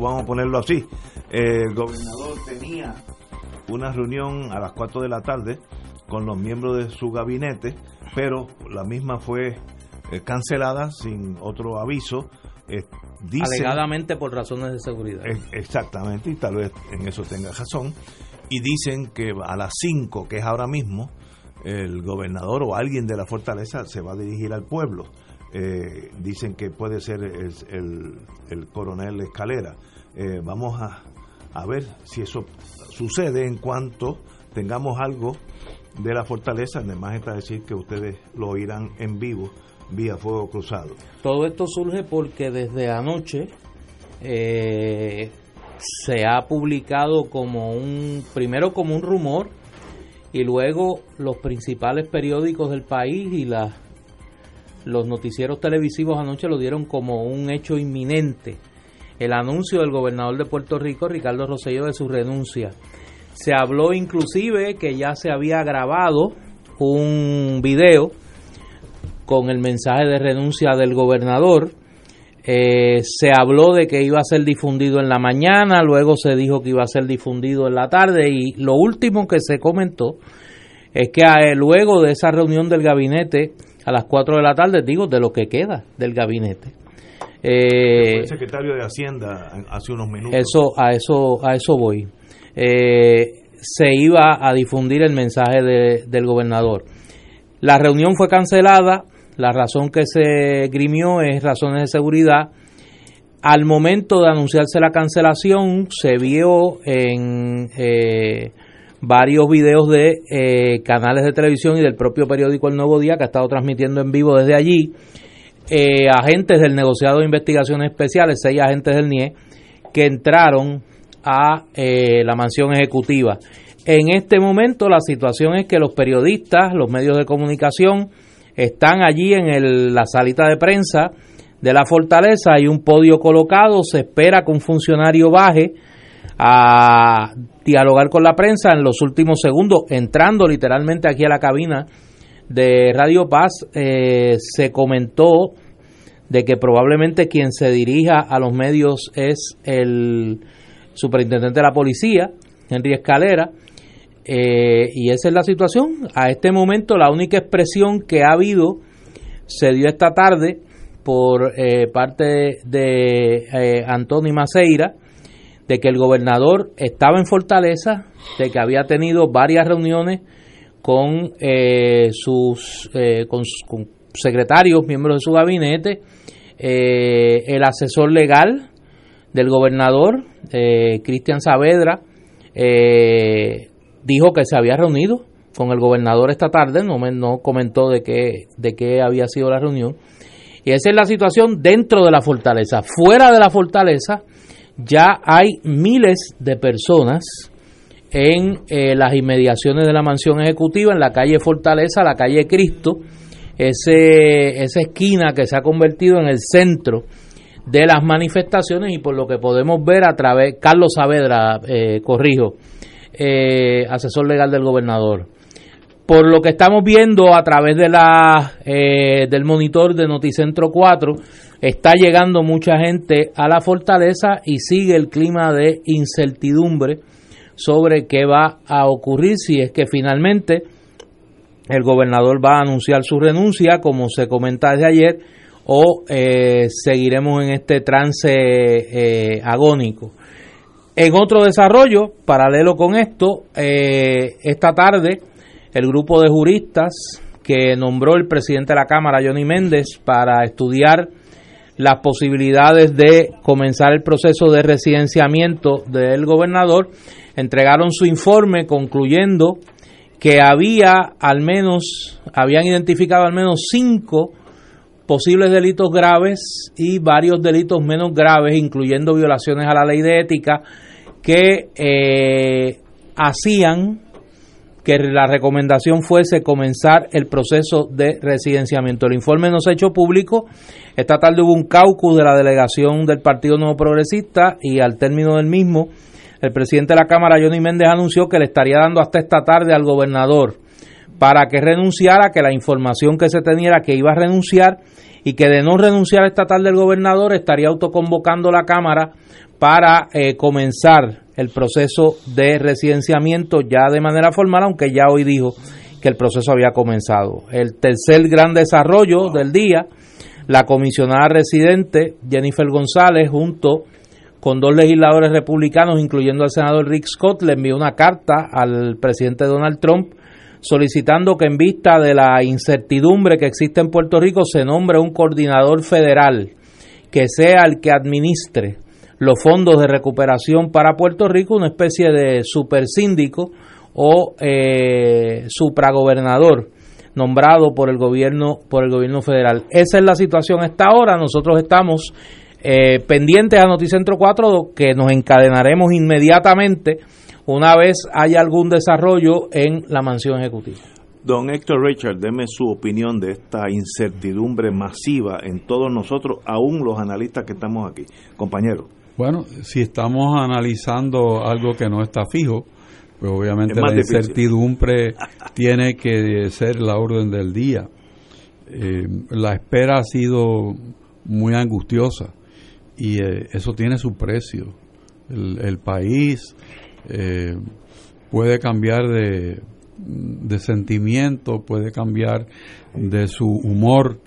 Vamos a ponerlo así. El gobernador tenía una reunión a las 4 de la tarde con los miembros de su gabinete, pero la misma fue eh, cancelada sin otro aviso. Eh, dicen- Alegadamente por razones de seguridad. Eh, Exactamente, y tal vez en eso tenga razón. Y dicen que a las 5, que es ahora mismo, el gobernador o alguien de la fortaleza se va a dirigir al pueblo. Eh, dicen que puede ser el, el- el coronel Escalera. Eh, vamos a, a ver si eso sucede en cuanto tengamos algo de la fortaleza. Además está decir que ustedes lo oirán en vivo vía fuego cruzado. Todo esto surge porque desde anoche eh, se ha publicado como un, primero como un rumor y luego los principales periódicos del país y las los noticieros televisivos anoche lo dieron como un hecho inminente. El anuncio del gobernador de Puerto Rico, Ricardo Rosselló, de su renuncia. Se habló inclusive que ya se había grabado un video con el mensaje de renuncia del gobernador. Eh, se habló de que iba a ser difundido en la mañana, luego se dijo que iba a ser difundido en la tarde y lo último que se comentó es que eh, luego de esa reunión del gabinete a las 4 de la tarde, digo, de lo que queda del gabinete, eh, el secretario de Hacienda hace unos minutos. eso, a eso, a eso voy. Eh, se iba a difundir el mensaje de- del gobernador. La reunión fue cancelada. La razón que se grimió es razones de seguridad. Al momento de anunciarse la cancelación, se vio en eh, varios videos de eh, canales de televisión y del propio periódico El Nuevo Día, que ha estado transmitiendo en vivo desde allí, eh, agentes del negociado de investigaciones especiales, seis agentes del NIE, que entraron a eh, la mansión ejecutiva. En este momento la situación es que los periodistas, los medios de comunicación, están allí en la salita de prensa de la fortaleza, hay un podio colocado, se espera que un funcionario baje a dialogar con la prensa en los últimos segundos, entrando literalmente aquí a la cabina de Radio Paz, eh, se comentó de que probablemente quien se dirija a los medios es el superintendente de la policía, Henry Escalera, eh, y esa es la situación. A este momento la única expresión que ha habido se dio esta tarde por eh, parte de eh, Antonio Maceira, de que el gobernador estaba en Fortaleza, de que había tenido varias reuniones con eh, sus eh, con, secretarios, miembros de su gabinete, eh, el asesor legal del gobernador, eh, Cristian Saavedra, dijo que se había reunido con el gobernador esta tarde, no, me, no comentó de qué, de qué había sido la reunión. Y esa es la situación dentro de la fortaleza. Fuera de la fortaleza ya hay miles de personas en eh, las inmediaciones de la mansión ejecutiva, en la calle Fortaleza, la calle Cristo, ese, esa esquina que se ha convertido en el centro de las manifestaciones y por lo que podemos ver a través, Carlos Saavedra, eh, corrijo, eh, asesor legal del gobernador. Por lo que estamos viendo a través de la, eh, del monitor de Noticentro 4, está llegando mucha gente a la fortaleza y sigue el clima de incertidumbre sobre qué va a ocurrir si es que finalmente el gobernador va a anunciar su renuncia, como se comenta desde ayer, o eh, seguiremos en este trance eh, agónico. En otro desarrollo, paralelo con esto, eh, esta tarde el grupo de juristas que nombró el presidente de la Cámara, Johnny Méndez, para estudiar las posibilidades de comenzar el proceso de residenciamiento del gobernador, entregaron su informe concluyendo que había al menos, habían identificado al menos cinco posibles delitos graves y varios delitos menos graves, incluyendo violaciones a la ley de ética, que eh, hacían que la recomendación fuese comenzar el proceso de residenciamiento. El informe no se ha hecho público. Esta tarde hubo un caucus de la delegación del Partido Nuevo Progresista y al término del mismo, el presidente de la Cámara, Johnny Méndez, anunció que le estaría dando hasta esta tarde al gobernador para que renunciara, que la información que se tenía era que iba a renunciar y que de no renunciar esta tarde el gobernador estaría autoconvocando la Cámara para eh, comenzar el proceso de residenciamiento ya de manera formal, aunque ya hoy dijo que el proceso había comenzado. El tercer gran desarrollo del día, la comisionada residente Jennifer González, junto con dos legisladores republicanos, incluyendo al senador Rick Scott, le envió una carta al presidente Donald Trump solicitando que en vista de la incertidumbre que existe en Puerto Rico se nombre un coordinador federal que sea el que administre los fondos de recuperación para Puerto Rico, una especie de supersíndico o eh, supragobernador nombrado por el gobierno por el gobierno federal. Esa es la situación hasta ahora. Nosotros estamos eh, pendientes a Noticentro 4 que nos encadenaremos inmediatamente una vez haya algún desarrollo en la mansión ejecutiva. Don Héctor Richard, deme su opinión de esta incertidumbre masiva en todos nosotros, aún los analistas que estamos aquí. Compañero. Bueno, si estamos analizando algo que no está fijo, pues obviamente la incertidumbre tiene que ser la orden del día. Eh, la espera ha sido muy angustiosa y eh, eso tiene su precio. El, país eh, puede cambiar de, de, sentimiento, puede cambiar de su humor,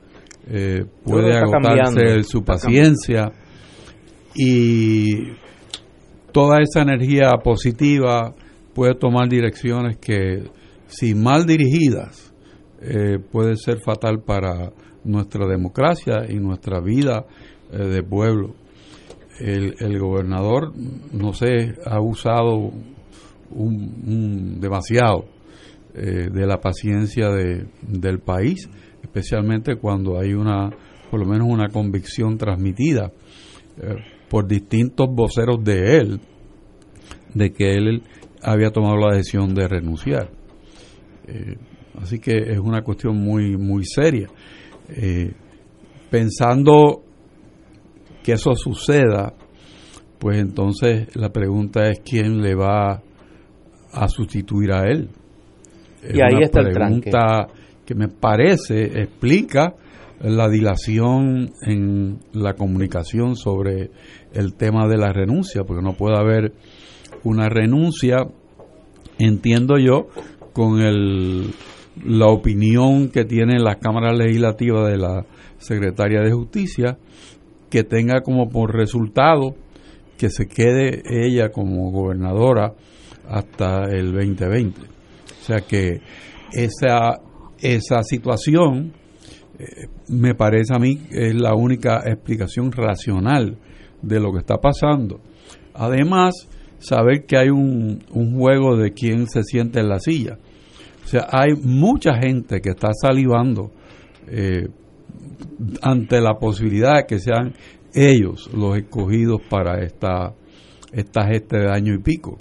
puede agotarse su paciencia y toda esa energía positiva puede tomar direcciones que, si mal dirigidas, eh, puede ser fatal para nuestra democracia y nuestra vida eh, de pueblo. El, gobernador, no sé, ha usado un, demasiado eh, de la paciencia de, del país, especialmente cuando hay una, por lo menos una convicción transmitida por distintos voceros de él de que él había tomado la decisión de renunciar. Eh, así que es una cuestión muy, muy seria. Eh, pensando que eso suceda, pues entonces la pregunta es quién le va a sustituir a él. y ahí está el pregunta que me parece explica la dilación en la comunicación sobre el tema de la renuncia, porque no puede haber una renuncia, entiendo yo, con el, la opinión que tiene la Cámara Legislativa de la Secretaria de Justicia, que tenga como por resultado que se quede ella como gobernadora hasta el 2020. O sea que esa, esa situación eh, me parece a mí es la única explicación racional de lo que está pasando. Además, saber que hay un, juego de quién se siente en la silla. O sea, hay mucha gente que está salivando eh, ante la posibilidad de que sean ellos los escogidos para esta, esta gesta de año y pico.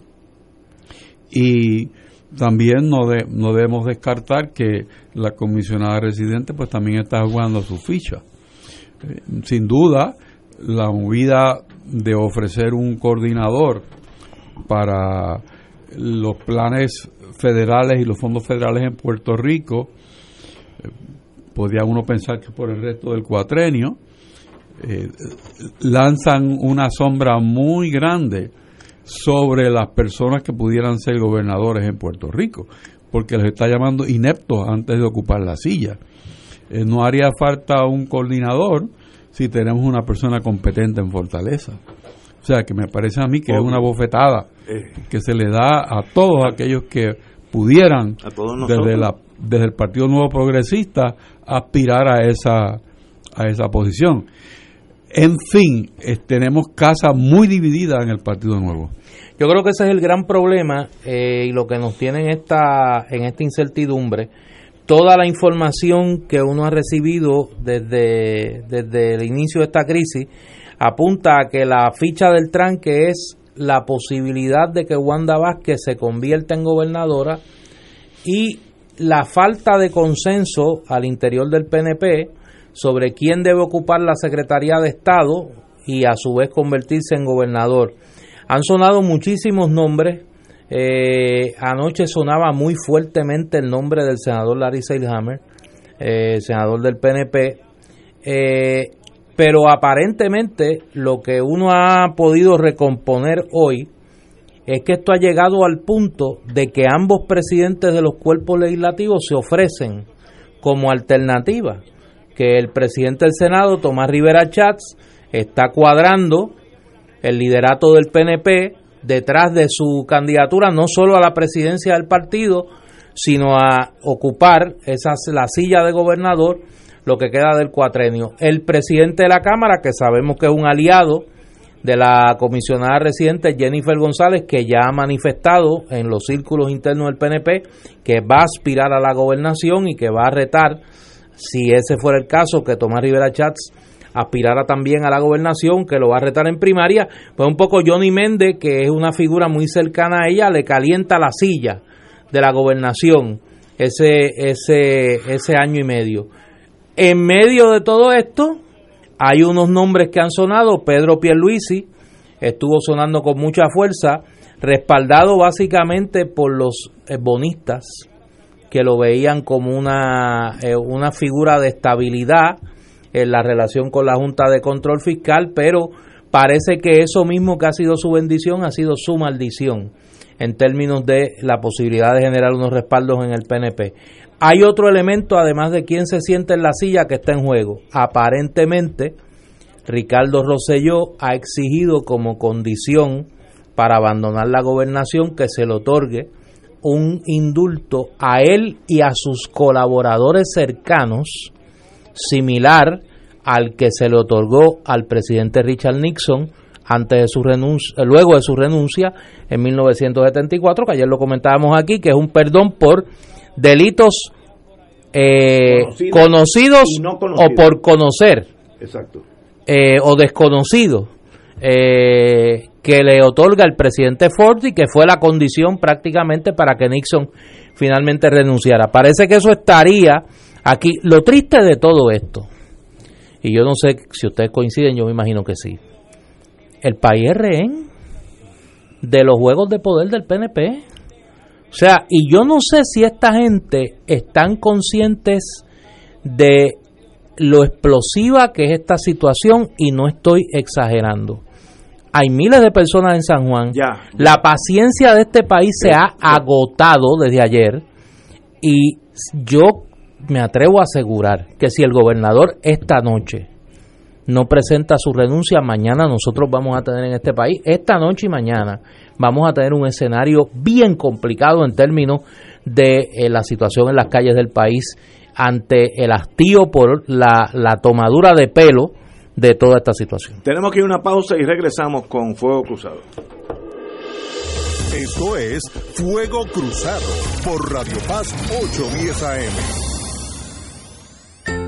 Y también no, no debemos descartar que la comisionada residente pues también está jugando su ficha. Eh, sin duda, la movida de ofrecer un coordinador para los planes federales y los fondos federales en Puerto Rico, eh, podría uno pensar que por el resto del cuatrenio, eh, lanzan una sombra muy grande sobre las personas que pudieran ser gobernadores en Puerto Rico, porque les está llamando ineptos antes de ocupar la silla. Eh, no haría falta un coordinador si tenemos una persona competente en Fortaleza. O sea, que me parece a mí que es una bofetada eh. que se le da a todos aquellos que pudieran desde la desde el Partido Nuevo Progresista aspirar a esa a esa posición. En fin, tenemos casa muy dividida en el Partido Nuevo. Yo creo que ese es el gran problema eh, y lo que nos tiene en esta, en esta incertidumbre. Toda la información que uno ha recibido desde, desde el inicio de esta crisis apunta a que la ficha del tranque es la posibilidad de que Wanda Vázquez se convierta en gobernadora y la falta de consenso al interior del PNP sobre quién debe ocupar la Secretaría de Estado y a su vez convertirse en gobernador. Han sonado muchísimos nombres. Eh, anoche sonaba muy fuertemente el nombre del senador Larry Seilhammer, eh, senador del PNP. Eh, pero aparentemente lo que uno ha podido recomponer hoy es que esto ha llegado al punto de que ambos presidentes de los cuerpos legislativos se ofrecen como alternativa, que el presidente del Senado, Tomás Rivera Chats, está cuadrando el liderato del PNP detrás de su candidatura no solo a la presidencia del partido, sino a ocupar esa, la silla de gobernador, lo que queda del cuatrenio. El presidente de la Cámara, que sabemos que es un aliado de la comisionada residente Jennifer González, que ya ha manifestado en los círculos internos del PNP que va a aspirar a la gobernación y que va a retar, si ese fuera el caso, que Tomás Rivera Chats aspirara también a la gobernación, que lo va a retar en primaria, pues un poco Johnny Méndez, que es una figura muy cercana a ella, le calienta la silla de la gobernación ese, ese, ese año y medio. En medio de todo esto, hay unos nombres que han sonado, Pedro Pierluisi estuvo sonando con mucha fuerza, respaldado básicamente por los eh, bonistas, que lo veían como una, eh, una figura de estabilidad, en la relación con la Junta de Control Fiscal, pero parece que eso mismo que ha sido su bendición ha sido su maldición en términos de la posibilidad de generar unos respaldos en el PNP. Hay otro elemento, además de quién se siente en la silla, que está en juego. Aparentemente, Ricardo Rosselló ha exigido como condición para abandonar la gobernación que se le otorgue un indulto a él y a sus colaboradores cercanos similar al que se le otorgó al presidente Richard Nixon antes de su renuncia, luego de su renuncia en 1974, que ayer lo comentábamos aquí, que es un perdón por delitos eh, conocidos, o por conocer, eh, o desconocidos, eh, que le otorga el presidente Ford y que fue la condición prácticamente para que Nixon finalmente renunciara. Parece que eso estaría Aquí, lo triste de todo esto, y yo no sé si ustedes coinciden, yo me imagino que sí, el país rehén de los juegos de poder del PNP. O sea, y yo no sé si esta gente están conscientes de lo explosiva que es esta situación y no estoy exagerando. Hay miles de personas en San Juan. La paciencia de este país se ha agotado desde ayer y yo me atrevo a asegurar que si el gobernador esta noche no presenta su renuncia, mañana nosotros vamos a tener en este país, esta noche y mañana, vamos a tener un escenario bien complicado en términos de eh, la situación en las calles del país ante el hastío por la, la tomadura de pelo de toda esta situación. Tenemos que ir a una pausa y regresamos con Fuego Cruzado. Esto es Fuego Cruzado por Radio Paz 810 AM.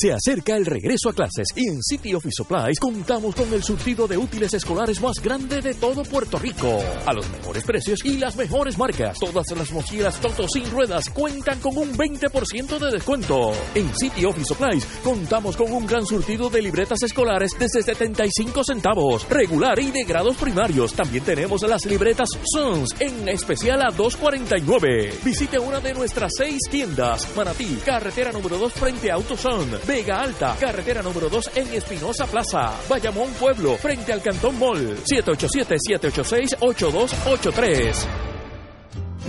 Se acerca el regreso a clases y en City Office Supplies contamos con el surtido de útiles escolares más grande de todo Puerto Rico. A los mejores precios y las mejores marcas. Todas las mochilas Toto sin ruedas cuentan con un 20% de descuento. En City Office Supplies contamos con un gran surtido de libretas escolares desde 75 centavos, regular y de grados primarios. También tenemos las libretas Sons en especial a 2.49. Visite una de nuestras seis tiendas. Manatí, carretera número 2 frente a AutoZone. Vega Alta, carretera número 2 en Espinosa Plaza. Bayamón Pueblo, frente al Cantón Mall. 787-786-8283.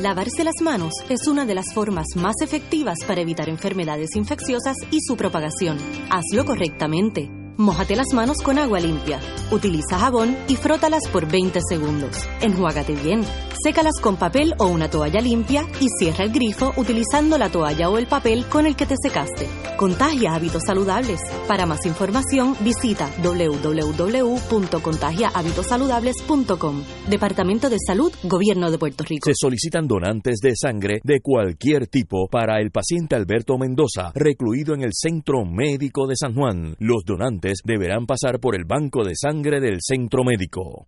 Lavarse las manos es una de las formas más efectivas para evitar enfermedades infecciosas y su propagación. Hazlo correctamente. Mójate las manos con agua limpia. Utiliza jabón y frótalas por 20 segundos. Enjuágate bien. Sécalas con papel o una toalla limpia y cierra el grifo utilizando la toalla o el papel con el que te secaste. Contagia hábitos saludables. Para más información visita www.contagiahabitosaludables.com. Departamento de Salud, Gobierno de Puerto Rico. Se solicitan donantes de sangre de cualquier tipo para el paciente Alberto Mendoza, recluido en el Centro Médico de San Juan. Los donantes deberán pasar por el banco de sangre del centro médico.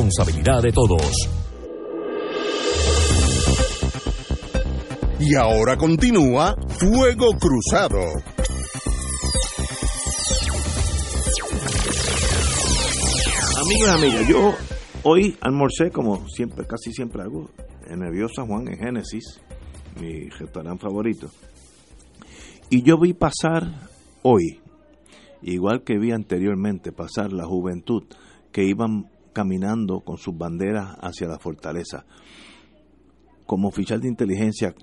responsabilidad de todos. Y ahora continúa Fuego Cruzado. Amigos y amigas, yo hoy almorcé como siempre, casi siempre hago, en el San Juan, en Génesis, mi restaurante favorito. Y yo vi pasar hoy, igual que vi anteriormente pasar la juventud que iban caminando con sus banderas hacia la fortaleza. Como oficial de inteligencia,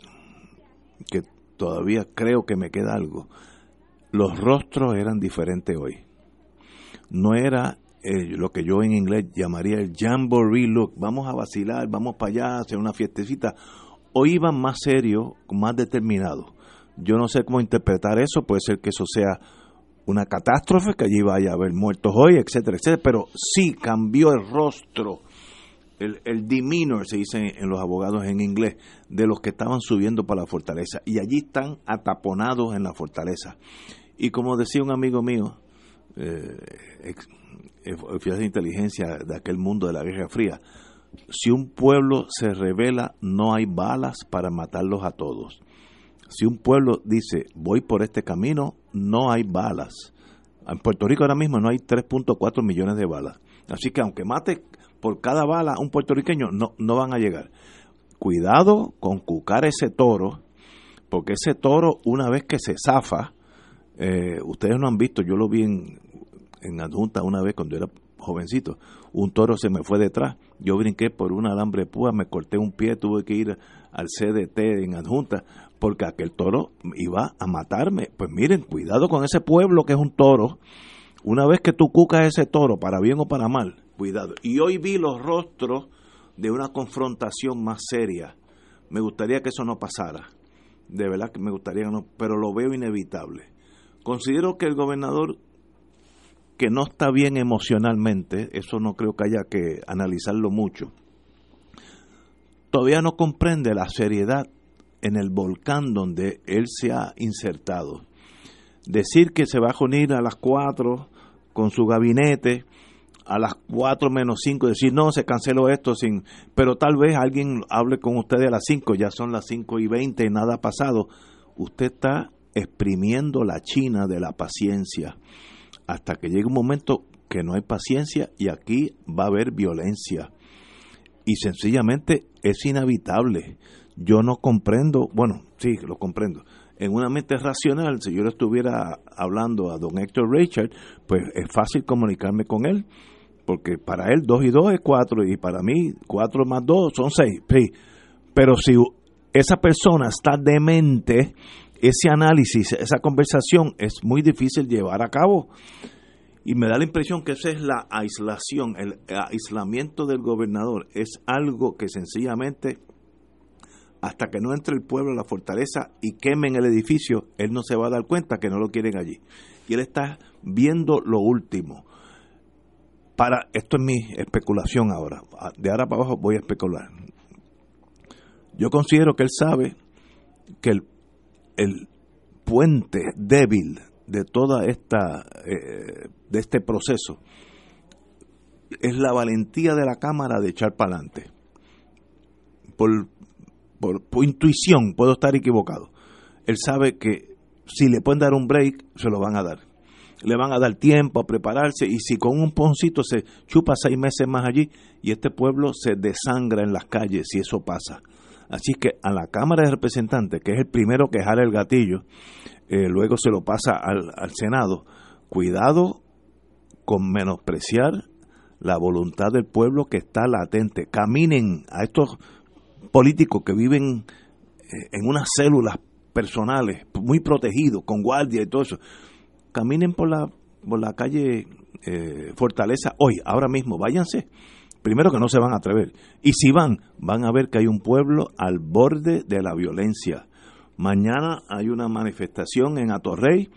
que todavía creo que me queda algo, los rostros eran diferentes hoy. No era eh, lo que yo en inglés llamaría el jamboree look, vamos a vacilar, vamos para allá, hacer una fiestecita. Hoy iban más serios, más determinados. Yo no sé cómo interpretar eso, puede ser que eso sea una catástrofe, que allí vaya a haber muertos hoy, etcétera, etcétera, pero sí cambió el rostro, el, el demeanor, se dice en los abogados en inglés, de los que estaban subiendo para la fortaleza. Y allí están ataponados en la fortaleza. Y como decía un amigo mío, eh, oficial de inteligencia de aquel mundo de la Guerra Fría, si un pueblo se revela, no hay balas para matarlos a todos. Si un pueblo dice, voy por este camino, no hay balas. En Puerto Rico ahora mismo no hay 3.4 millones de balas. Así que aunque mate por cada bala un puertorriqueño, no, no van a llegar. Cuidado con cucar ese toro, porque ese toro, una vez que se zafa, eh, ustedes no han visto, yo lo vi en, en adjunta una vez cuando era jovencito, un toro se me fue detrás, yo brinqué por un alambre púa, me corté un pie, tuve que ir al CDT en adjunta, porque aquel toro iba a matarme. Pues miren, cuidado con ese pueblo que es un toro. Una vez que tú cucas ese toro, para bien o para mal, cuidado. Y hoy vi los rostros de una confrontación más seria. Me gustaría que eso no pasara. De verdad que me gustaría que no, pero lo veo inevitable. Considero que el gobernador que no está bien emocionalmente, eso no creo que haya que analizarlo mucho, todavía no comprende la seriedad en el volcán donde él se ha insertado. Decir que se va a unir a las cuatro con su gabinete, a las cuatro menos cinco, decir no, se canceló esto, sin, pero tal vez alguien hable con usted a las cinco, ya son las cinco y veinte y nada ha pasado. Usted está exprimiendo la china de la paciencia hasta que llegue un momento que no hay paciencia y aquí va a haber violencia. Y sencillamente es inevitable. Yo no comprendo, bueno, sí, lo comprendo. En una mente racional, si yo le estuviera hablando a don Héctor Richard, pues es fácil comunicarme con él, porque para él dos y dos es cuatro y para mí cuatro más dos son seis. Sí. Pero si esa persona está demente, ese análisis, esa conversación es muy difícil llevar a cabo. Y me da la impresión que esa es la aislación, el aislamiento del gobernador. Es algo que sencillamente, hasta que no entre el pueblo a la fortaleza y quemen el edificio, él no se va a dar cuenta que no lo quieren allí. Y él está viendo lo último. Para, esto es mi especulación ahora. De ahora para abajo voy a especular. Yo considero que él sabe que el, el puente débil de toda esta eh, de este proceso es la valentía de la cámara de echar para adelante por, por, intuición puedo estar equivocado él sabe que si le pueden dar un break se lo van a dar le van a dar tiempo a prepararse y si con un poncito se chupa seis meses más allí y este pueblo se desangra en las calles si eso pasa así que a la Cámara de Representantes que es el primero que jala el gatillo eh, luego se lo pasa al, al Senado. Cuidado con menospreciar la voluntad del pueblo que está latente. Caminen a estos políticos que viven eh, en unas células personales, muy protegidos, con guardia y todo eso. Caminen por la, por la calle eh, Fortaleza hoy, ahora mismo, váyanse. Primero que no se van a atrever. Y si van, van a ver que hay un pueblo al borde de la violencia. Mañana hay una manifestación en Atorrey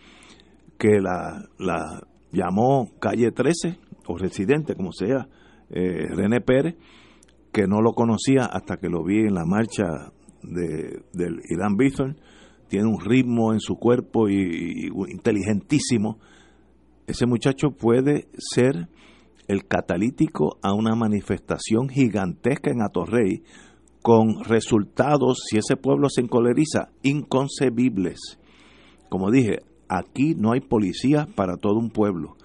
que la, la llamó Calle 13, o Residente, como sea, eh, René Pérez, que no lo conocía hasta que lo vi en la marcha de, Irán Bithorn. Tiene un ritmo en su cuerpo y, y inteligentísimo. Ese muchacho puede ser el catalítico a una manifestación gigantesca en Atorrey con resultados, si ese pueblo se encoleriza, inconcebibles. Como dije, aquí no hay policía para todo un pueblo.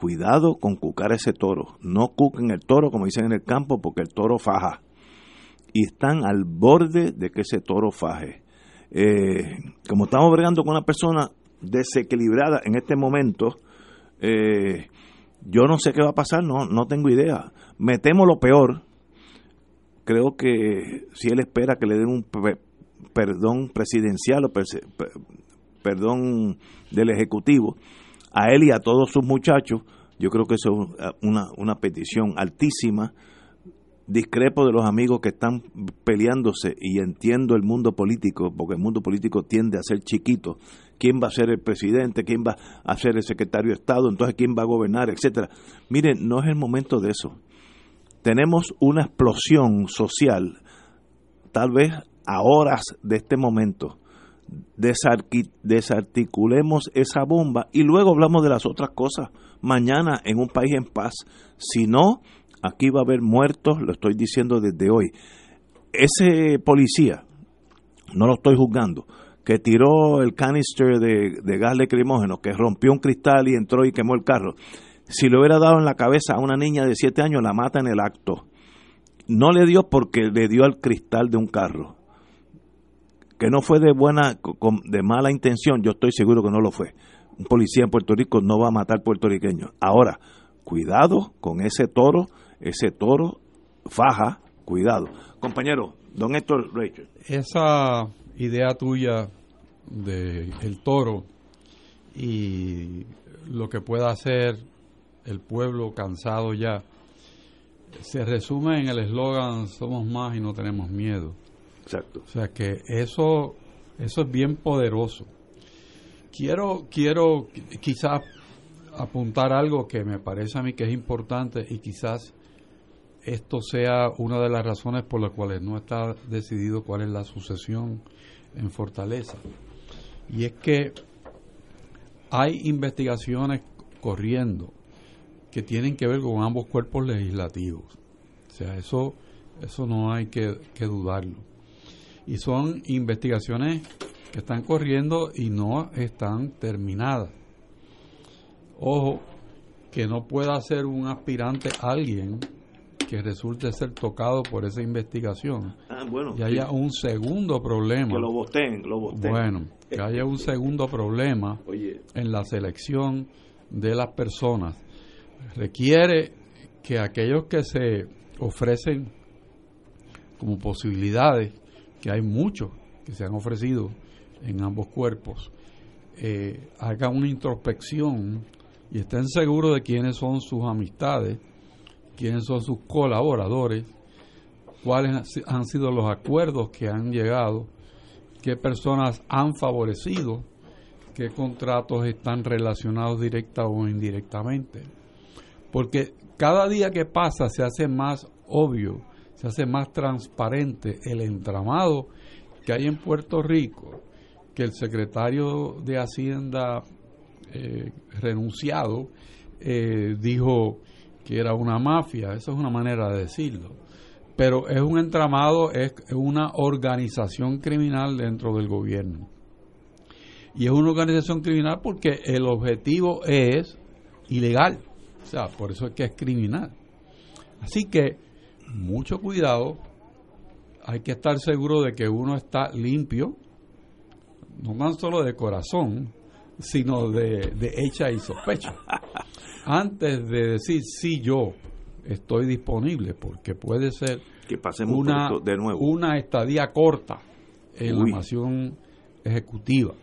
Cuidado con cucar ese toro. No cuquen el toro, como dicen en el campo, porque el toro faja. Y están al borde de que ese toro faje. Eh, como estamos bregando con una persona desequilibrada en este momento, eh, yo no sé qué va a pasar, no, no tengo idea. Me temo lo peor, creo que si él espera que le den un perdón presidencial o perdón del Ejecutivo a él y a todos sus muchachos, yo creo que eso es una, una petición altísima. Discrepo de los amigos que están peleándose y entiendo el mundo político, porque el mundo político tiende a ser chiquito. ¿Quién va a ser el presidente? ¿Quién va a ser el secretario de Estado? Entonces, ¿quién va a gobernar? Etcétera. Miren, no es el momento de eso tenemos una explosión social, tal vez a horas de este momento. Desarticulemos esa bomba y luego hablamos de las otras cosas. Mañana en un país en paz. Si no, aquí va a haber muertos, lo estoy diciendo desde hoy. Ese policía, no lo estoy juzgando, que tiró el canister de, de gas lacrimógeno, que rompió un cristal y entró y quemó el carro si le hubiera dado en la cabeza a una niña de 7 años, la mata en el acto. No le dio porque le dio al cristal de un carro. Que no fue de buena, de mala intención, yo estoy seguro que no lo fue. Un policía en Puerto Rico no va a matar puertorriqueños. Ahora, cuidado con ese toro, ese toro faja, cuidado. Compañero, don Héctor Rachel. Esa idea tuya de el toro y lo que pueda hacer el pueblo cansado ya, se resume en el eslogan somos más y no tenemos miedo. O sea que eso, eso es bien poderoso. Quiero, quiero quizás apuntar algo que me parece a mí que es importante y quizás esto sea una de las razones por las cuales no está decidido cuál es la sucesión en Fortaleza. Y es que hay investigaciones corriendo que tienen que ver con ambos cuerpos legislativos. O sea, eso, eso no hay que, dudarlo. Y son investigaciones que están corriendo y no están terminadas. Ojo, que no pueda ser un aspirante alguien que resulte ser tocado por esa investigación. Ah, bueno, y haya un segundo problema. Que lo voten, lo voten. Bueno, que haya un segundo problema en la selección de las personas requiere que aquellos que se ofrecen como posibilidades, que hay muchos que se han ofrecido en ambos cuerpos, eh, hagan una introspección y estén seguros de quiénes son sus amistades, quiénes son sus colaboradores, cuáles han sido los acuerdos que han llegado, qué personas han favorecido, qué contratos están relacionados directa o indirectamente. Porque cada día que pasa se hace más obvio, se hace más transparente el entramado que hay en Puerto Rico, que el secretario de Hacienda eh, renunciado eh, dijo que era una mafia, esa es una manera de decirlo. Pero es un entramado, es una organización criminal dentro del gobierno. Y es una organización criminal porque el objetivo es ilegal. O sea, por eso es que es criminal. Así que mucho cuidado, hay que estar seguro de que uno está limpio, no tan solo de corazón, sino de, de hecha y sospecha. Antes de decir sí yo estoy disponible, porque puede ser que una, de nuevo. una estadía corta en la nación ejecutiva.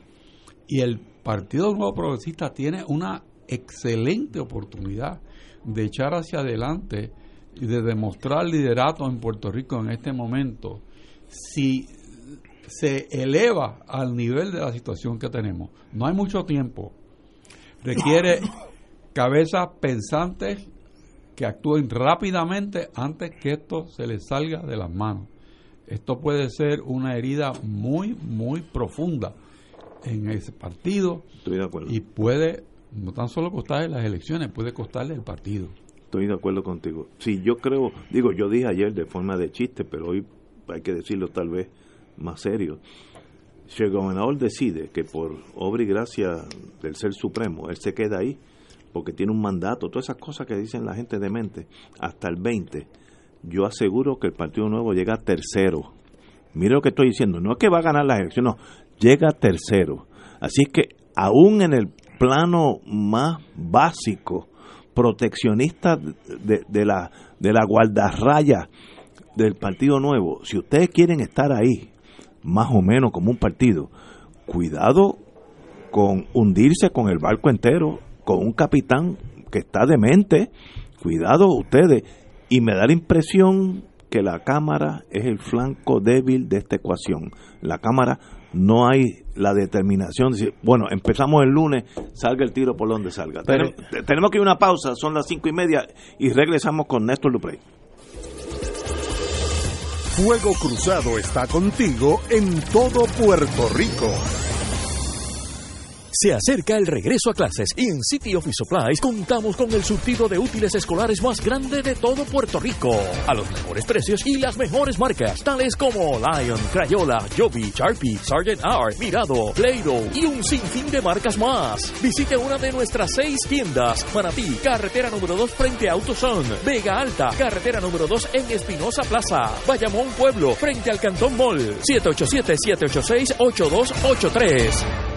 Y el Partido Nuevo Progresista tiene una excelente oportunidad de echar hacia adelante y de demostrar liderato en Puerto Rico en este momento si se eleva al nivel de la situación que tenemos. No hay mucho tiempo. Requiere cabezas pensantes que actúen rápidamente antes que esto se les salga de las manos. Esto puede ser una herida muy, muy profunda en ese partido Estoy de acuerdo. y puede no tan solo costarle las elecciones, puede costarle el partido. Estoy de acuerdo contigo. Sí, yo creo, digo, yo dije ayer de forma de chiste, pero hoy hay que decirlo tal vez más serio. Si el gobernador decide que por obra y gracia del Ser Supremo, él se queda ahí, porque tiene un mandato, todas esas cosas que dicen la gente de mente, hasta el 20, yo aseguro que el Partido Nuevo llega tercero. Mire lo que estoy diciendo, no es que va a ganar la elección, no, llega tercero. Así es que aún en el plano más básico, proteccionista de, la, de la guardarraya del Partido Nuevo, si ustedes quieren estar ahí, más o menos como un partido, cuidado con hundirse con el barco entero, con un capitán que está demente, cuidado ustedes, y me da la impresión que la Cámara es el flanco débil de esta ecuación. La Cámara no hay la determinación de decir, bueno, empezamos el lunes, salga el tiro por donde salga. Pero- tenemos, tenemos que ir a una pausa, son las cinco y media y regresamos con Néstor Duprey. Fuego Cruzado está contigo en todo Puerto Rico. Se acerca el regreso a clases y en City Office Supplies contamos con el surtido de útiles escolares más grande de todo Puerto Rico. A los mejores precios y las mejores marcas, tales como Lion, Crayola, Joby, Sharpie, Sargent Art, Mirado, Play-Doh y un sinfín de marcas más. Visite una de nuestras seis tiendas. Manatí, carretera número 2 frente a AutoZone. Vega Alta, carretera número 2 en Espinosa Plaza. Bayamón Pueblo, frente al Cantón Mall. 787-786-8283.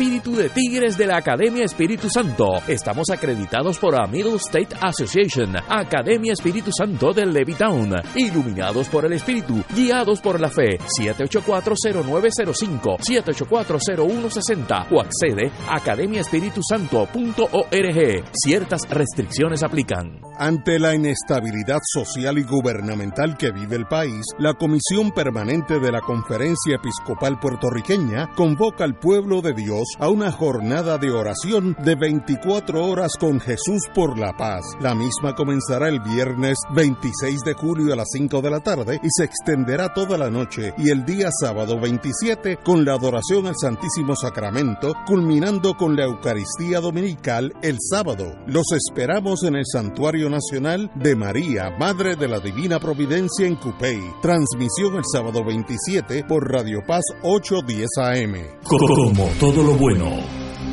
de tigres de la Academia Espíritu Santo. Estamos acreditados por la Middle State Association, Academia Espíritu Santo de Levittown, iluminados por el Espíritu, guiados por la fe. 7840905, 7840160 o accede a academiaespiritusanto.org. Ciertas restricciones aplican. Ante la inestabilidad social y gubernamental que vive el país, la Comisión Permanente de la Conferencia Episcopal Puertorriqueña convoca al pueblo de Dios todos a una jornada de oración de 24 horas con Jesús por la paz. La misma comenzará el viernes 26 de julio a las 5 de la tarde y se extenderá toda la noche y el día sábado 27 con la adoración al Santísimo Sacramento, culminando con la Eucaristía Dominical el sábado. Los esperamos en el Santuario Nacional de María, Madre de la Divina Providencia en Cupey. Transmisión el sábado 27 por Radio Paz 810 AM. Como todo lo bueno,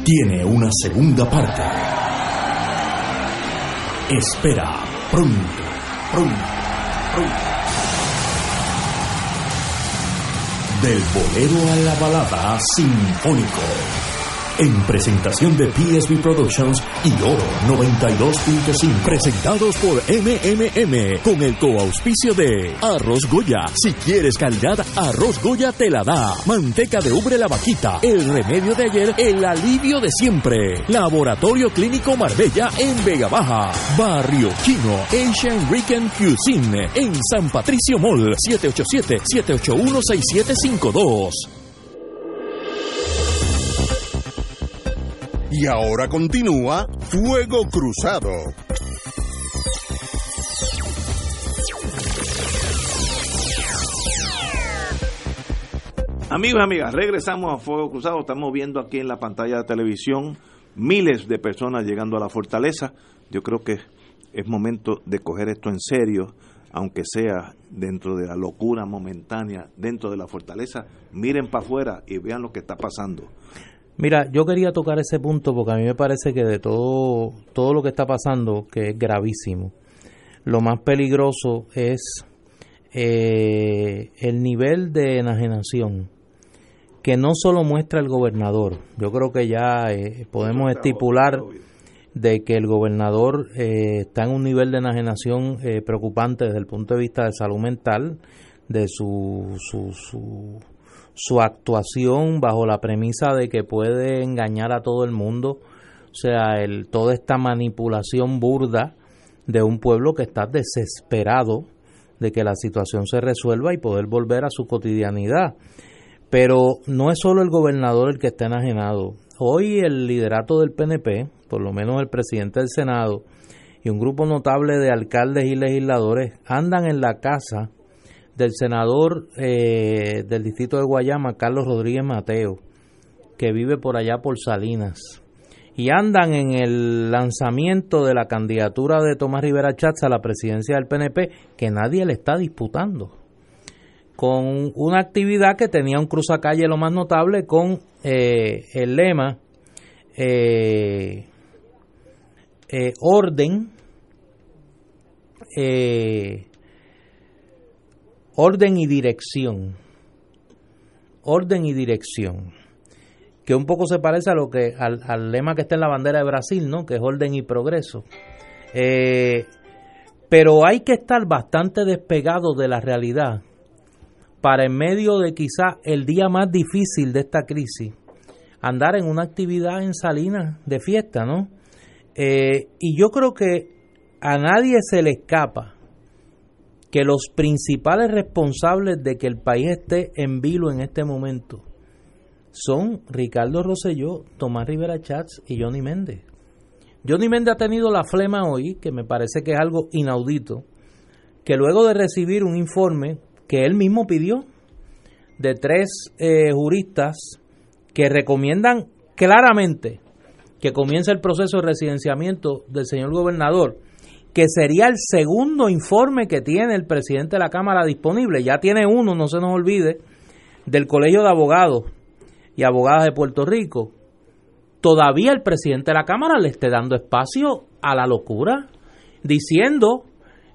tiene una segunda parte. Espera pronto, pronto, pronto. Del bolero a la balada sinfónico en presentación de PSB Productions y Oro 92.5. Presentados por MMM con el coauspicio de Arroz Goya. Si quieres calidad, Arroz Goya te la da. Manteca de ubre la vaquita. El remedio de ayer, el alivio de siempre. Laboratorio Clínico Marbella en Vega Baja. Barrio Chino Asian Rican Cuisine en San Patricio Mall 787 781 6752. Y ahora continúa Fuego Cruzado. Amigos y amigas, regresamos a Fuego Cruzado. Estamos viendo aquí en la pantalla de televisión miles de personas llegando a la fortaleza. Yo creo que es momento de coger esto en serio, aunque sea dentro de la locura momentánea, dentro de la fortaleza. Miren para afuera y vean lo que está pasando. Mira, yo quería tocar ese punto porque a mí me parece que de todo, todo lo que está pasando, que es gravísimo, lo más peligroso es eh, el nivel de enajenación que no solo muestra el gobernador, yo creo que ya eh, podemos estipular de que el gobernador eh, está en un nivel de enajenación preocupante desde el punto de vista de salud mental, de su, su, su su actuación bajo la premisa de que puede engañar a todo el mundo, o sea, el, toda esta manipulación burda de un pueblo que está desesperado de que la situación se resuelva y poder volver a su cotidianidad. Pero no es solo el gobernador el que está enajenado. Hoy el liderato del PNP, por lo menos el presidente del Senado y un grupo notable de alcaldes y legisladores andan en la casa del senador eh, del distrito de Guayama, Carlos Rodríguez Mateo, que vive por allá por Salinas. Y andan en el lanzamiento de la candidatura de Tomás Rivera Chats a la presidencia del PNP, que nadie le está disputando. Con una actividad que tenía un cruzacalle lo más notable con eh, el lema eh, orden, orden y dirección. Orden y dirección. Que un poco se parece a lo que al, lema que está en la bandera de Brasil, ¿no? Que es orden y progreso. Eh, pero hay que estar bastante despegado de la realidad para en medio de quizá el día más difícil de esta crisis andar en una actividad en Salinas de fiesta, ¿no? Eh, y yo creo que a nadie se le escapa que los principales responsables de que el país esté en vilo en este momento son Ricardo Rosselló, Tomás Rivera Chats y Johnny Méndez. Johnny Méndez ha tenido la flema hoy, que me parece que es algo inaudito, que luego de recibir un informe que él mismo pidió de tres eh, juristas que recomiendan claramente que comience el proceso de residenciamiento del señor gobernador que sería el segundo informe que tiene el presidente de la Cámara disponible. Ya tiene uno, no se nos olvide, del Colegio de Abogados y Abogadas de Puerto Rico. Todavía el presidente de la Cámara le esté dando espacio a la locura, diciendo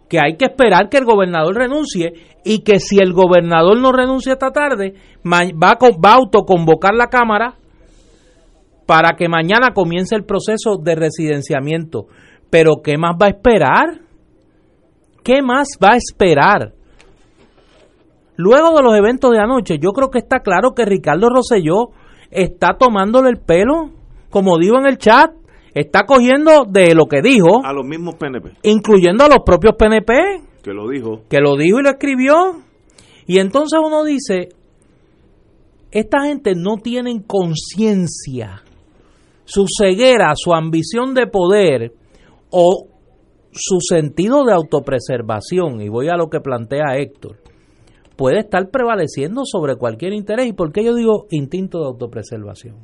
que hay que esperar que el gobernador renuncie y que si el gobernador no renuncia esta tarde, va a, va a autoconvocar la Cámara para que mañana comience el proceso de residenciamiento. Pero ¿qué más va a esperar? ¿Qué más va a esperar? Luego de los eventos de anoche, yo creo que está claro que Ricardo Rosselló está tomándole el pelo, como dijo en el chat, está cogiendo de lo que dijo. A los mismos PNP. Incluyendo a los propios PNP. Que lo dijo. Que lo dijo y lo escribió. Y entonces uno dice, esta gente no tienen conciencia, su ceguera, su ambición de poder o su sentido de autopreservación, y voy a lo que plantea Héctor, puede estar prevaleciendo sobre cualquier interés. ¿Y por qué yo digo instinto de autopreservación?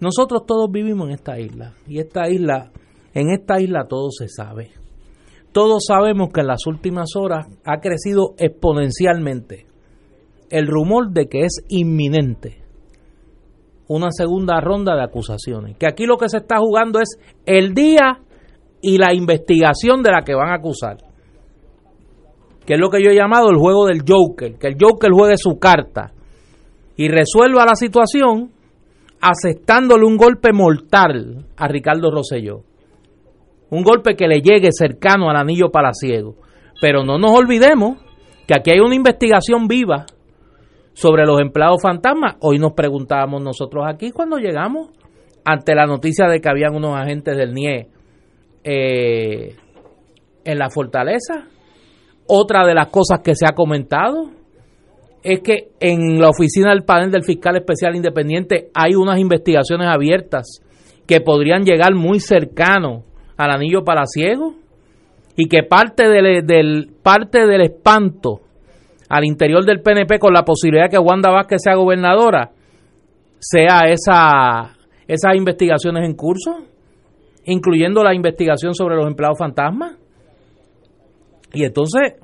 Nosotros todos vivimos en esta isla, y esta isla, en esta isla todo se sabe. Todos sabemos que en las últimas horas ha crecido exponencialmente el rumor de que es inminente una segunda ronda de acusaciones. Que aquí lo que se está jugando es el día y la investigación de la que van a acusar. Que es lo que yo he llamado el juego del Joker. Que el Joker juegue su carta y resuelva la situación aceptándole un golpe mortal a Ricardo Rosselló. Un golpe que le llegue cercano al anillo palaciego. Pero no nos olvidemos que aquí hay una investigación viva sobre los empleados fantasmas. Hoy nos preguntábamos nosotros aquí cuando llegamos ante la noticia de que habían unos agentes del NIE eh, en la fortaleza. Otra de las cosas que se ha comentado es que en la oficina del panel del fiscal especial independiente hay unas investigaciones abiertas que podrían llegar muy cercano al anillo palaciego y que parte del, del parte del espanto al interior del PNP con la posibilidad de que Wanda Vázquez sea gobernadora, sea esa, esas investigaciones en curso, incluyendo la investigación sobre los empleados fantasmas. Y entonces,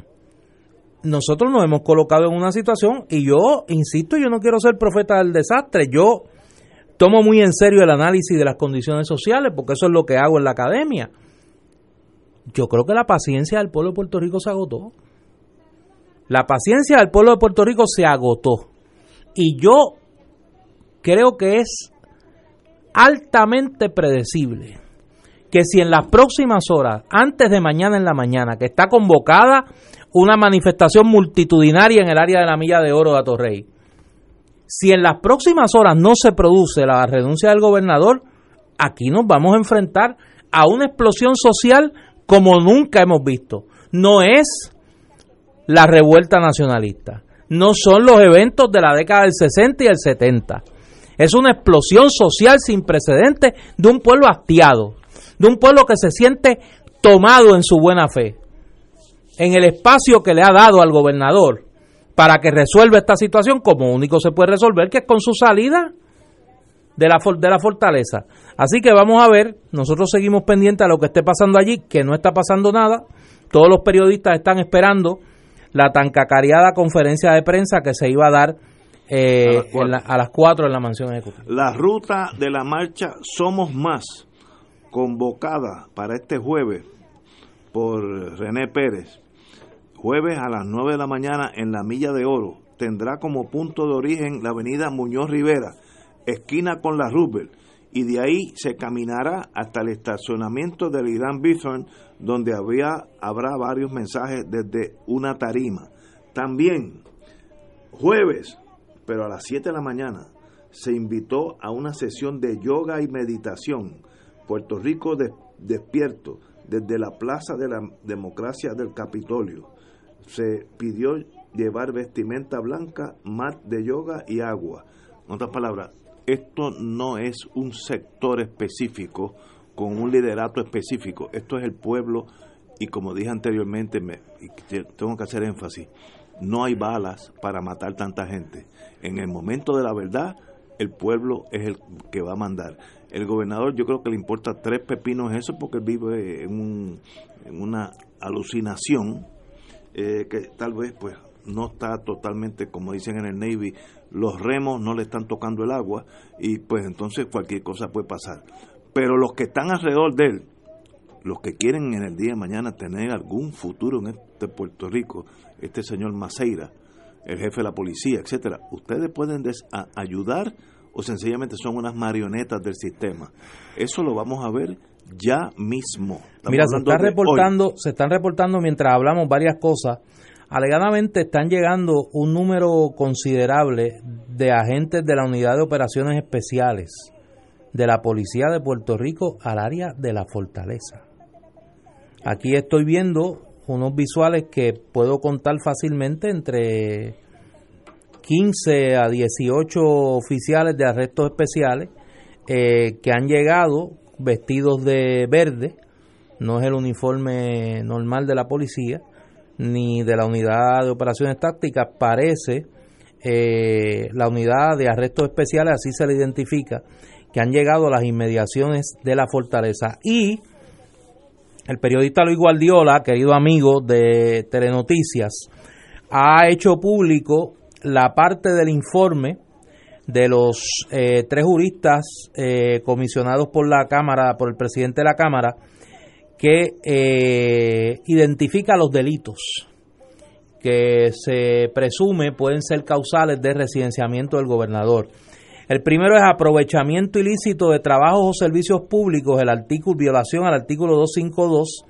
nosotros nos hemos colocado en una situación, y yo, insisto, yo no quiero ser profeta del desastre, yo tomo muy en serio el análisis de las condiciones sociales, porque eso es lo que hago en la academia. Yo creo que la paciencia del pueblo de Puerto Rico se agotó. La paciencia del pueblo de Puerto Rico se agotó. Y yo creo que es altamente predecible que si en las próximas horas, antes de mañana en la mañana, que está convocada una manifestación multitudinaria en el área de la Milla de Oro de Atorrey, si en las próximas horas no se produce la renuncia del gobernador, aquí nos vamos a enfrentar a una explosión social como nunca hemos visto. No es la revuelta nacionalista. No son los eventos de la década del 60 y el 70. Es una explosión social sin precedentes de un pueblo hastiado, de un pueblo que se siente tomado en su buena fe, en el espacio que le ha dado al gobernador para que resuelva esta situación como único se puede resolver, que es con su salida de la, de la fortaleza. Así que vamos a ver, nosotros seguimos pendientes a lo que esté pasando allí, que no está pasando nada, todos los periodistas están esperando la tan cacareada conferencia de prensa que se iba a dar eh, a, las 4 en la mansión ejecutiva. La ruta de la marcha Somos Más, convocada para este jueves por René Pérez, jueves a las 9 de la mañana en la Milla de Oro, tendrá como punto de origen la avenida Muñoz Rivera, esquina con la Rubel, y de ahí se caminará hasta el estacionamiento del Irán Bithorn, donde habrá varios mensajes desde una tarima. También, jueves, pero a las 7 de la mañana, se invitó a una sesión de yoga y meditación. Puerto Rico despierto desde la Plaza de la Democracia del Capitolio. Se pidió llevar vestimenta blanca, mat de yoga y agua. En otras palabras, esto no es un sector específico con un liderato específico, esto es el pueblo y como dije anteriormente, me, tengo que hacer énfasis, no hay balas para matar tanta gente. En el momento de la verdad, el pueblo es el que va a mandar. El gobernador yo creo que le importa tres pepinos eso porque vive en, una alucinación eh, que tal vez pues no está totalmente, como dicen en el Navy, los remos no le están tocando el agua y pues entonces cualquier cosa puede pasar. Pero los que están alrededor de él, los que quieren en el día de mañana tener algún futuro en este Puerto Rico, este señor Maceira, el jefe de la policía, etcétera, ustedes pueden ayudar o sencillamente son unas marionetas del sistema. Eso lo vamos a ver ya mismo. Mira, se está reportando, se están reportando mientras hablamos varias cosas Alegadamente están llegando un número considerable de agentes de la Unidad de Operaciones Especiales de la Policía de Puerto Rico al área de la fortaleza. Aquí estoy viendo unos visuales que puedo contar fácilmente entre 15 a 18 oficiales de arrestos especiales eh, que han llegado vestidos de verde, no es el uniforme normal de la policía, ni de la unidad de operaciones tácticas, parece eh, la unidad de arrestos especiales, así se le identifica, que han llegado a las inmediaciones de la fortaleza. Y el periodista Luis Guardiola, querido amigo de Telenoticias, ha hecho público la parte del informe de los eh, tres juristas eh, comisionados por la Cámara, por el presidente de la Cámara, que eh, identifica los delitos que se presume pueden ser causales de residenciamiento del gobernador. El primero es aprovechamiento ilícito de trabajos o servicios públicos, el artículo violación al artículo 252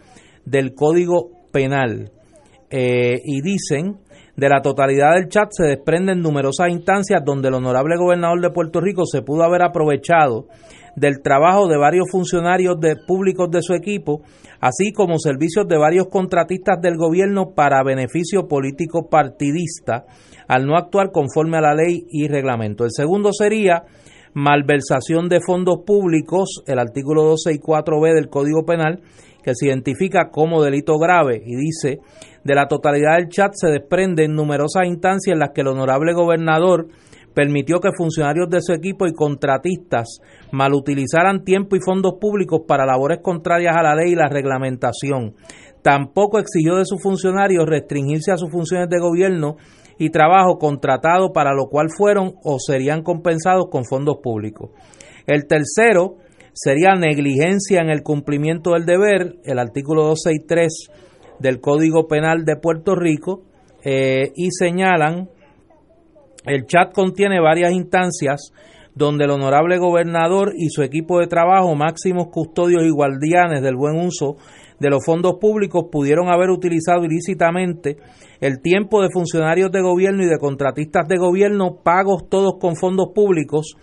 del Código Penal. y dicen de la totalidad del chat se desprenden numerosas instancias donde el honorable gobernador de Puerto Rico se pudo haber aprovechado del trabajo de varios funcionarios de, públicos de su equipo, así como servicios de varios contratistas del gobierno para beneficio político partidista, al no actuar conforme a la ley y reglamento. El segundo sería malversación de fondos públicos, el artículo 12 y 4b del Código Penal, que se identifica como delito grave y dice de la totalidad del chat se desprenden numerosas instancias en las que el honorable gobernador permitió que funcionarios de su equipo y contratistas malutilizaran tiempo y fondos públicos para labores contrarias a la ley y la reglamentación. Tampoco exigió de sus funcionarios restringirse a sus funciones de gobierno y trabajo contratado para lo cual fueron o serían compensados con fondos públicos. El tercero sería negligencia en el cumplimiento del deber, el artículo 263 del Código Penal de Puerto Rico eh, y señalan, el chat contiene varias instancias donde el honorable gobernador y su equipo de trabajo, máximos custodios y guardianes del buen uso de los fondos públicos, pudieron haber utilizado ilícitamente el tiempo de funcionarios de gobierno y de contratistas de gobierno pagos todos con fondos públicos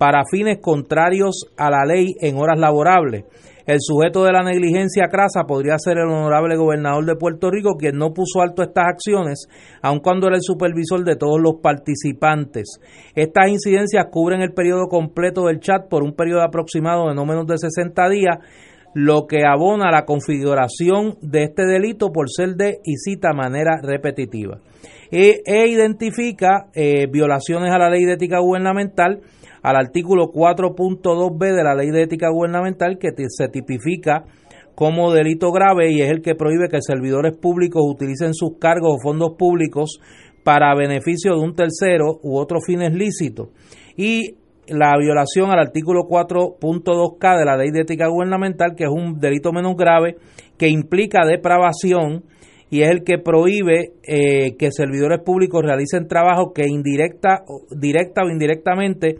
para fines contrarios a la ley en horas laborables el sujeto de la negligencia crasa podría ser el honorable gobernador de Puerto Rico, quien no puso alto estas acciones, aun cuando era el supervisor de todos los participantes. Estas incidencias cubren el periodo completo del chat por un periodo aproximado de no menos de 60 días, lo que abona la configuración de este delito por ser de y cita manera repetitiva. E, e identifica eh, violaciones a la ley de ética gubernamental, al artículo 4.2b de la Ley de Ética Gubernamental que se tipifica como delito grave y es el que prohíbe que servidores públicos utilicen sus cargos o fondos públicos para beneficio de un tercero u otros fines lícitos. Y la violación al artículo 4.2K de la Ley de Ética Gubernamental, que es un delito menos grave, que implica depravación y es el que prohíbe eh, que servidores públicos realicen trabajo que indirecta, directa o indirectamente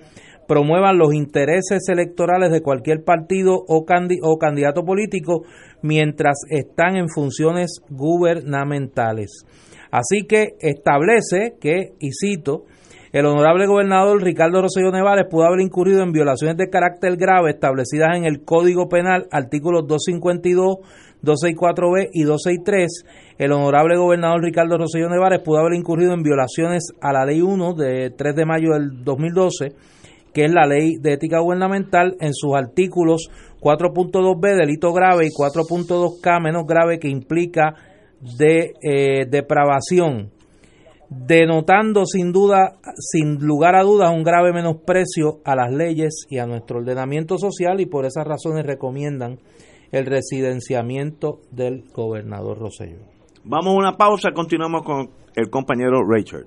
promuevan los intereses electorales de cualquier partido o, o candidato político mientras están en funciones gubernamentales. Así que establece que, y cito, el honorable gobernador Ricardo Rosselló Nevares pudo haber incurrido en violaciones de carácter grave establecidas en el Código Penal, artículos 252, 264B y 263. El honorable gobernador Ricardo Rosselló Nevares pudo haber incurrido en violaciones a la Ley 1 de 3 de mayo del 2012 que es la ley de ética gubernamental, en sus artículos 4.2b, delito grave, y 4.2k, menos grave, que implica de eh, depravación, denotando sin duda, sin lugar a dudas, un grave menosprecio a las leyes y a nuestro ordenamiento social, y por esas razones recomiendan el residenciamiento del gobernador Rosselló. Vamos a una pausa, continuamos con el compañero Richard.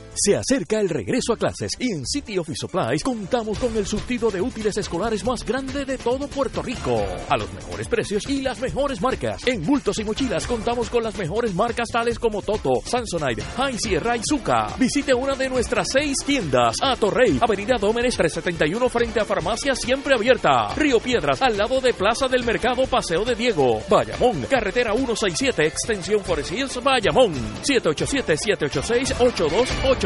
Se acerca el regreso a clases y en City Office Supplies contamos con el surtido de útiles escolares más grande de todo Puerto Rico. A los mejores precios y las mejores marcas. En bultos y mochilas contamos con las mejores marcas tales como Toto, Samsonite, High Sierra y Zuka. Visite una de nuestras seis tiendas. A Torrey, Avenida Dómenes 371 frente a Farmacia Siempre Abierta. Río Piedras, al lado de Plaza del Mercado Paseo de Diego. Bayamón, Carretera 167, Extensión Forest Hills, Bayamón. 787-786-8288.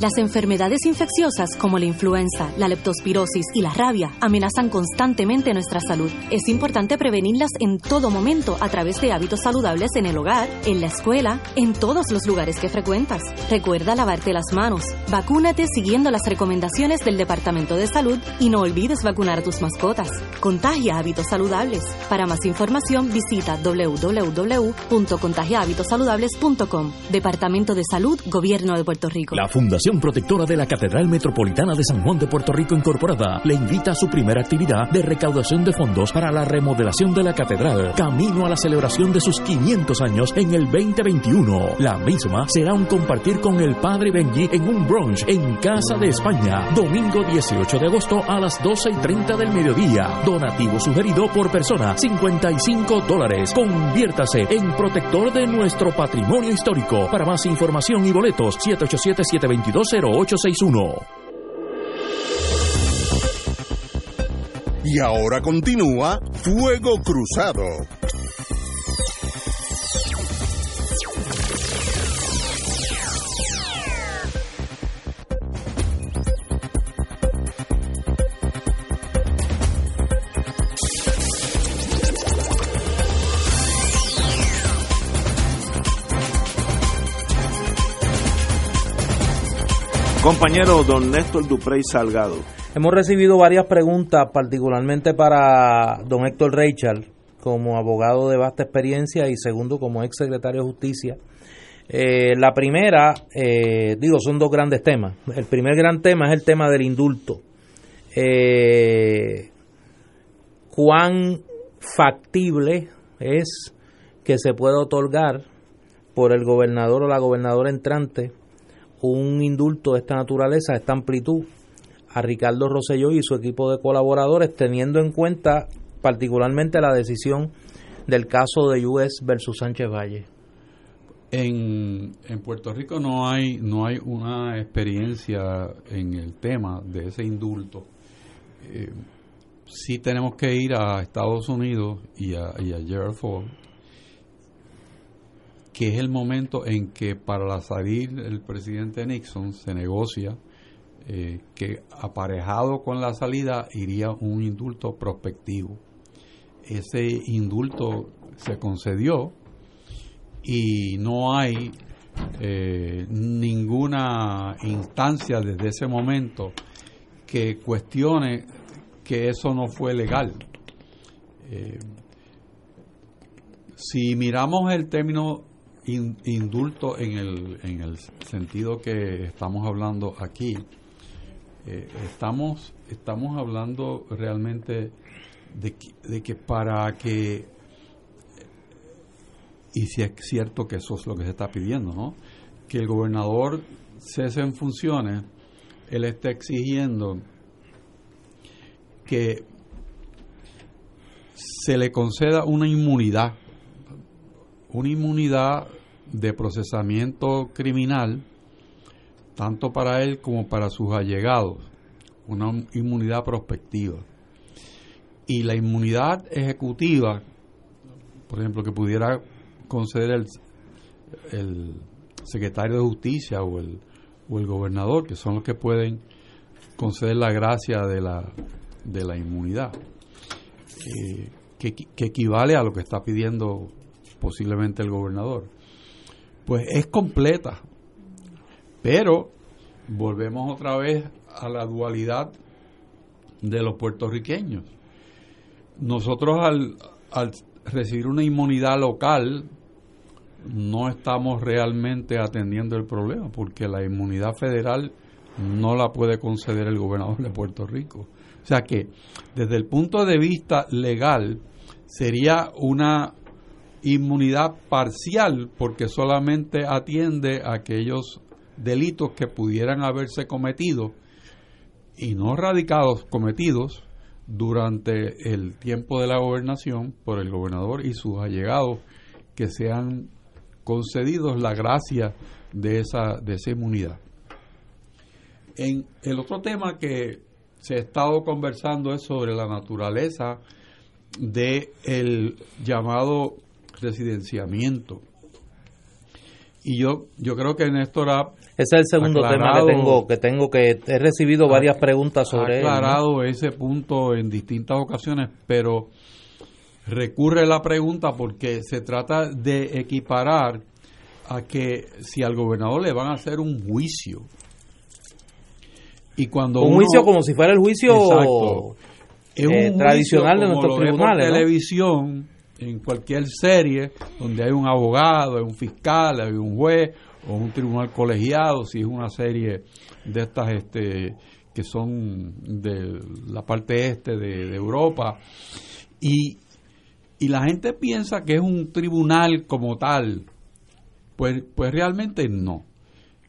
Las enfermedades infecciosas como la influenza, la leptospirosis y la rabia amenazan constantemente nuestra salud. Es importante prevenirlas en todo momento a través de hábitos saludables en el hogar, en la escuela, en todos los lugares que frecuentas. Recuerda lavarte las manos, vacúnate siguiendo las recomendaciones del Departamento de Salud y no olvides vacunar a tus mascotas. Contagia hábitos saludables. Para más información visita www.contagiahabitosaludables.com. Departamento de Salud, Gobierno de Puerto La Fundación Protectora de la Catedral Metropolitana de San Juan de Puerto Rico Incorporada le invita a su primera actividad de recaudación de fondos para la remodelación de la catedral, camino a la celebración de sus 500 años en el 2021. La misma será un compartir con el Padre Benji en un brunch en Casa de España, domingo 18 de agosto a las 12 y 30 del mediodía. Donativo sugerido por persona, 55 dólares. Conviértase en protector de nuestro patrimonio histórico. Para más información y boletos, 787-722-0861. Y ahora continúa Fuego Cruzado. Compañero don Néstor Duprey Salgado. Hemos recibido varias preguntas, particularmente para don Héctor Reichard, como abogado de vasta experiencia y segundo como ex secretario de Justicia. Eh, la primera, eh, digo, son dos grandes temas. El primer gran tema es el tema del indulto. Eh, ¿Cuán factible es que se pueda otorgar por el gobernador o la gobernadora entrante un indulto de esta naturaleza, de esta amplitud, a Ricardo Rosselló y su equipo de colaboradores, teniendo en cuenta particularmente la decisión del caso de US versus Sánchez Valle? En, en Puerto Rico no hay no hay una experiencia en el tema de ese indulto. Eh, sí tenemos que ir a Estados Unidos y a, y a Gerald Ford que es el momento en que para salir el presidente Nixon se negocia eh, que aparejado con la salida iría un indulto prospectivo. Ese indulto se concedió y no hay eh, ninguna instancia desde ese momento que cuestione que eso no fue legal. Eh, si miramos el término indulto en el, en el sentido que estamos hablando aquí. Eh, estamos, estamos hablando realmente de que, de que para que, y si es cierto que eso es lo que se está pidiendo, ¿no? que el gobernador cese en funciones, él está exigiendo que se le conceda una inmunidad, una inmunidad de procesamiento criminal, tanto para él como para sus allegados, una inmunidad prospectiva. Y la inmunidad ejecutiva, por ejemplo, que pudiera conceder el, el secretario de justicia o el, o el gobernador, que son los que pueden conceder la gracia de la, de la inmunidad, eh, que, que equivale a lo que está pidiendo posiblemente el gobernador pues es completa. Pero volvemos otra vez a la dualidad de los puertorriqueños. Nosotros al, recibir una inmunidad local no estamos realmente atendiendo el problema porque la inmunidad federal no la puede conceder el gobernador de Puerto Rico. O sea que desde el punto de vista legal sería una inmunidad parcial porque solamente atiende a aquellos delitos que pudieran haberse cometido y no radicados cometidos durante el tiempo de la gobernación por el gobernador y sus allegados que sean concedidos la gracia de esa, de esa inmunidad. En el otro tema que se ha estado conversando es sobre la naturaleza de el llamado residenciamiento. Y yo yo creo que Néstor ha ese es el segundo tema que tengo que tengo que he recibido varias preguntas sobre ha aclarado ese punto en distintas ocasiones, pero recurre la pregunta porque se trata de equiparar a que si al gobernador le van a hacer un juicio y cuando un juicio como si fuera el juicio eh, tradicional de nuestros tribunales en televisión en cualquier serie donde hay un abogado, hay un fiscal, hay un juez o un tribunal colegiado, si es una serie de estas este que son de la parte este de, Europa. Y, y la gente piensa que es un tribunal como tal. Pues, pues realmente no.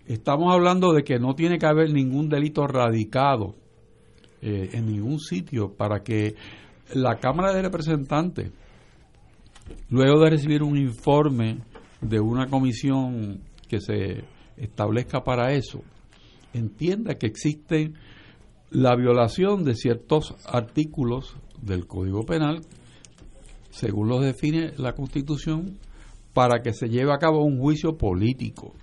Estamos hablando de que no tiene que haber ningún delito radicado eh, en ningún sitio para que la Cámara de Representantes, luego de recibir un informe de una comisión que se establezca para eso, entienda que existe la violación de ciertos artículos del Código Penal, según los define la Constitución, para que se lleve a cabo un juicio político.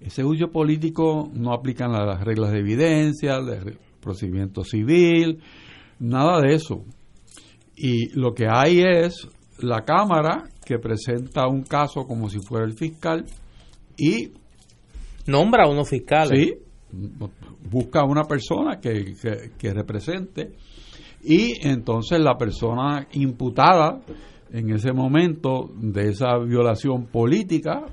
Ese juicio político no aplican las reglas de evidencia, de procedimiento civil, nada de eso. Y lo que hay es la Cámara que presenta un caso como si fuera el fiscal y... Nombra a unos fiscales. Sí, busca a una persona que, que represente y entonces la persona imputada en ese momento de esa violación política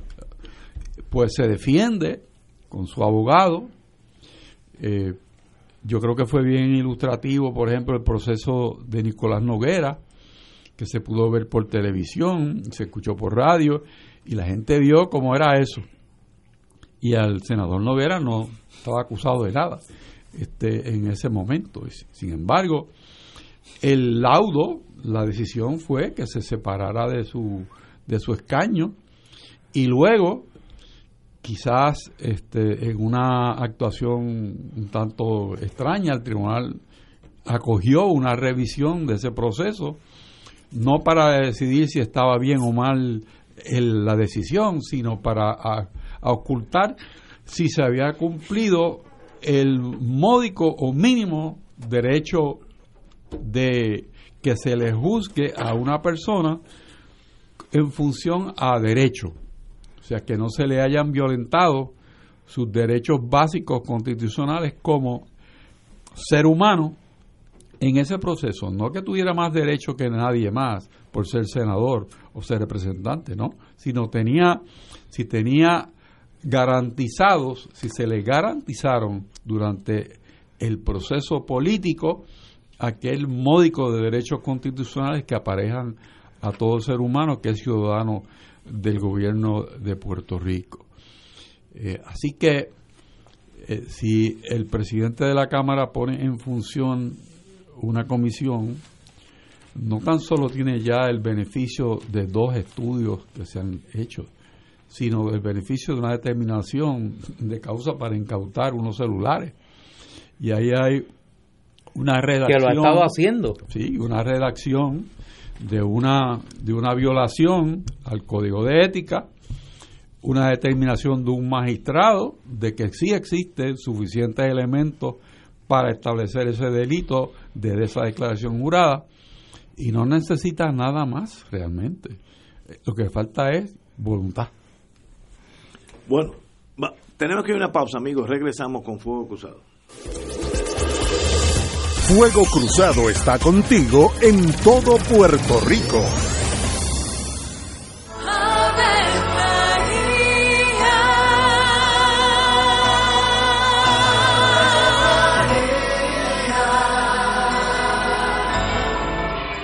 pues se defiende con su abogado. Eh, yo creo que fue bien ilustrativo, por ejemplo, el proceso de Nicolás Noguera, que se pudo ver por televisión, se escuchó por radio, y la gente vio cómo era eso. Y al senador Noguera no estaba acusado de nada este, en ese momento. Sin embargo, el laudo, la decisión fue que se separara de su, de su escaño y luego quizás este, en una actuación un tanto extraña, el tribunal acogió una revisión de ese proceso, no para decidir si estaba bien o mal la decisión, sino para ocultar si se había cumplido el módico o mínimo derecho de que se le juzgue a una persona en función a derecho. O sea, que no se le hayan violentado sus derechos básicos constitucionales como ser humano en ese proceso. No que tuviera más derecho que nadie más por ser senador o ser representante, ¿no? Sino tenía, si tenía garantizados, si se le garantizaron durante el proceso político aquel módico de derechos constitucionales que aparejan a todo ser humano que es ciudadano del gobierno de Puerto Rico. Eh, así que eh, si el presidente de la Cámara pone en función una comisión, no tan solo tiene ya el beneficio de dos estudios que se han hecho, sino el beneficio de una determinación de causa para incautar unos celulares. Y ahí hay una redacción. Que lo ha estado haciendo. Sí, una redacción de una, de una violación al código de ética, una determinación de un magistrado de que sí existen suficientes elementos para establecer ese delito de esa declaración jurada y no necesita nada más realmente. Lo que falta es voluntad. Bueno, Tenemos que ir a una pausa, amigos. Regresamos con Fuego Cruzado. Fuego Cruzado está contigo en todo Puerto Rico.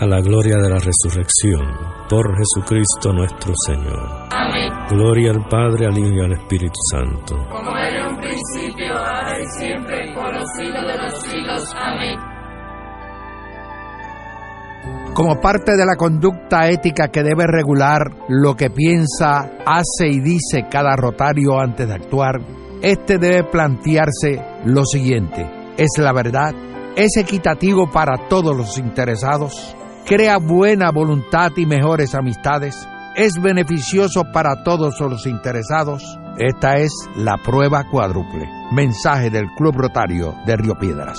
a la gloria de la resurrección, por Jesucristo nuestro Señor. Amén. Gloria al Padre, al Hijo y al Espíritu Santo. Como era en un principio, ahora y siempre, por los siglos de los siglos. Amén. Como parte de la conducta ética que debe regular lo que piensa, hace y dice cada rotario antes de actuar, este debe plantearse lo siguiente: ¿es la verdad? ¿Es equitativo para todos los interesados? ¿Crea buena voluntad y mejores amistades? ¿Es beneficioso para todos los interesados? Esta es la prueba cuádruple. Mensaje del Club Rotario de Río Piedras.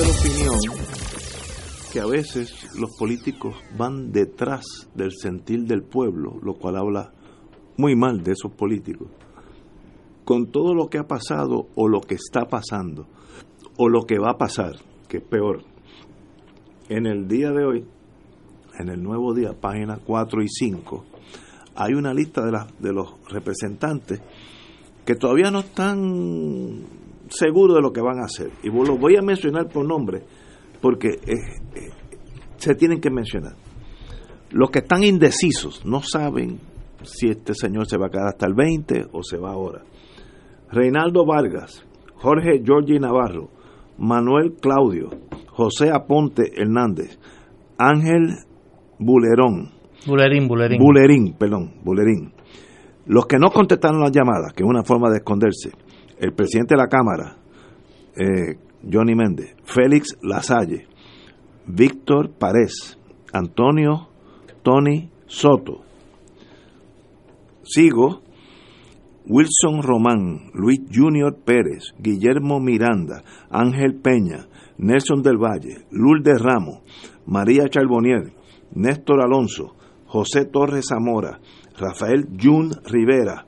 La opinión que a veces los políticos van detrás del sentir del pueblo, lo cual habla muy mal de esos políticos. Con todo lo que ha pasado o lo que está pasando o lo que va a pasar, que es peor, en el día de hoy, en el nuevo día, páginas 4 y 5, hay una lista de, las de los representantes que todavía no están seguros de lo que van a hacer. Y los voy a mencionar por nombre porque eh, eh, se tienen que mencionar. Los que están indecisos, no saben si este señor se va a quedar hasta el 20 o se va ahora. Reinaldo Vargas, Jorge Giorgi Navarro, Manuel Claudio, José Aponte Hernández, Ángel Bulerón, Bulerín, Bulerín. Bulerín, perdón, Bulerín. Los que no contestaron las llamadas, que es una forma de esconderse, el presidente de la Cámara, eh, Johnny Méndez, Félix Lasalle, Víctor Párez, Antonio Tony Soto. Sigo, Wilson Román, Luis Junior Pérez, Guillermo Miranda, Ángel Peña, Nelson del Valle, Lourdes Ramos, María Charbonier, Néstor Alonso, José Torres Zamora, Rafael Jun Rivera,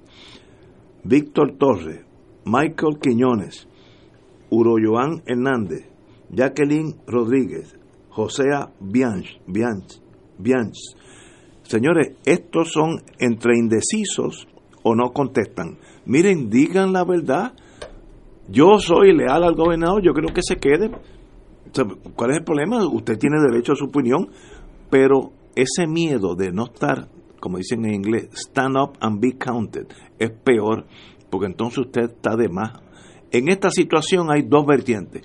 Víctor Torres, Michael Quiñones, Uroyoán Hernández, Jacqueline Rodríguez, Josea Bianch, Bianch, Bianch. Señores, estos son entre indecisos o no contestan. Miren, digan la verdad. Yo soy leal al gobernador, yo creo que se quede. ¿Cuál es el problema? Usted tiene derecho a su opinión, pero ese miedo de no estar, como dicen en inglés, stand up and be counted, es peor, porque entonces usted está de más. En esta situación hay dos vertientes.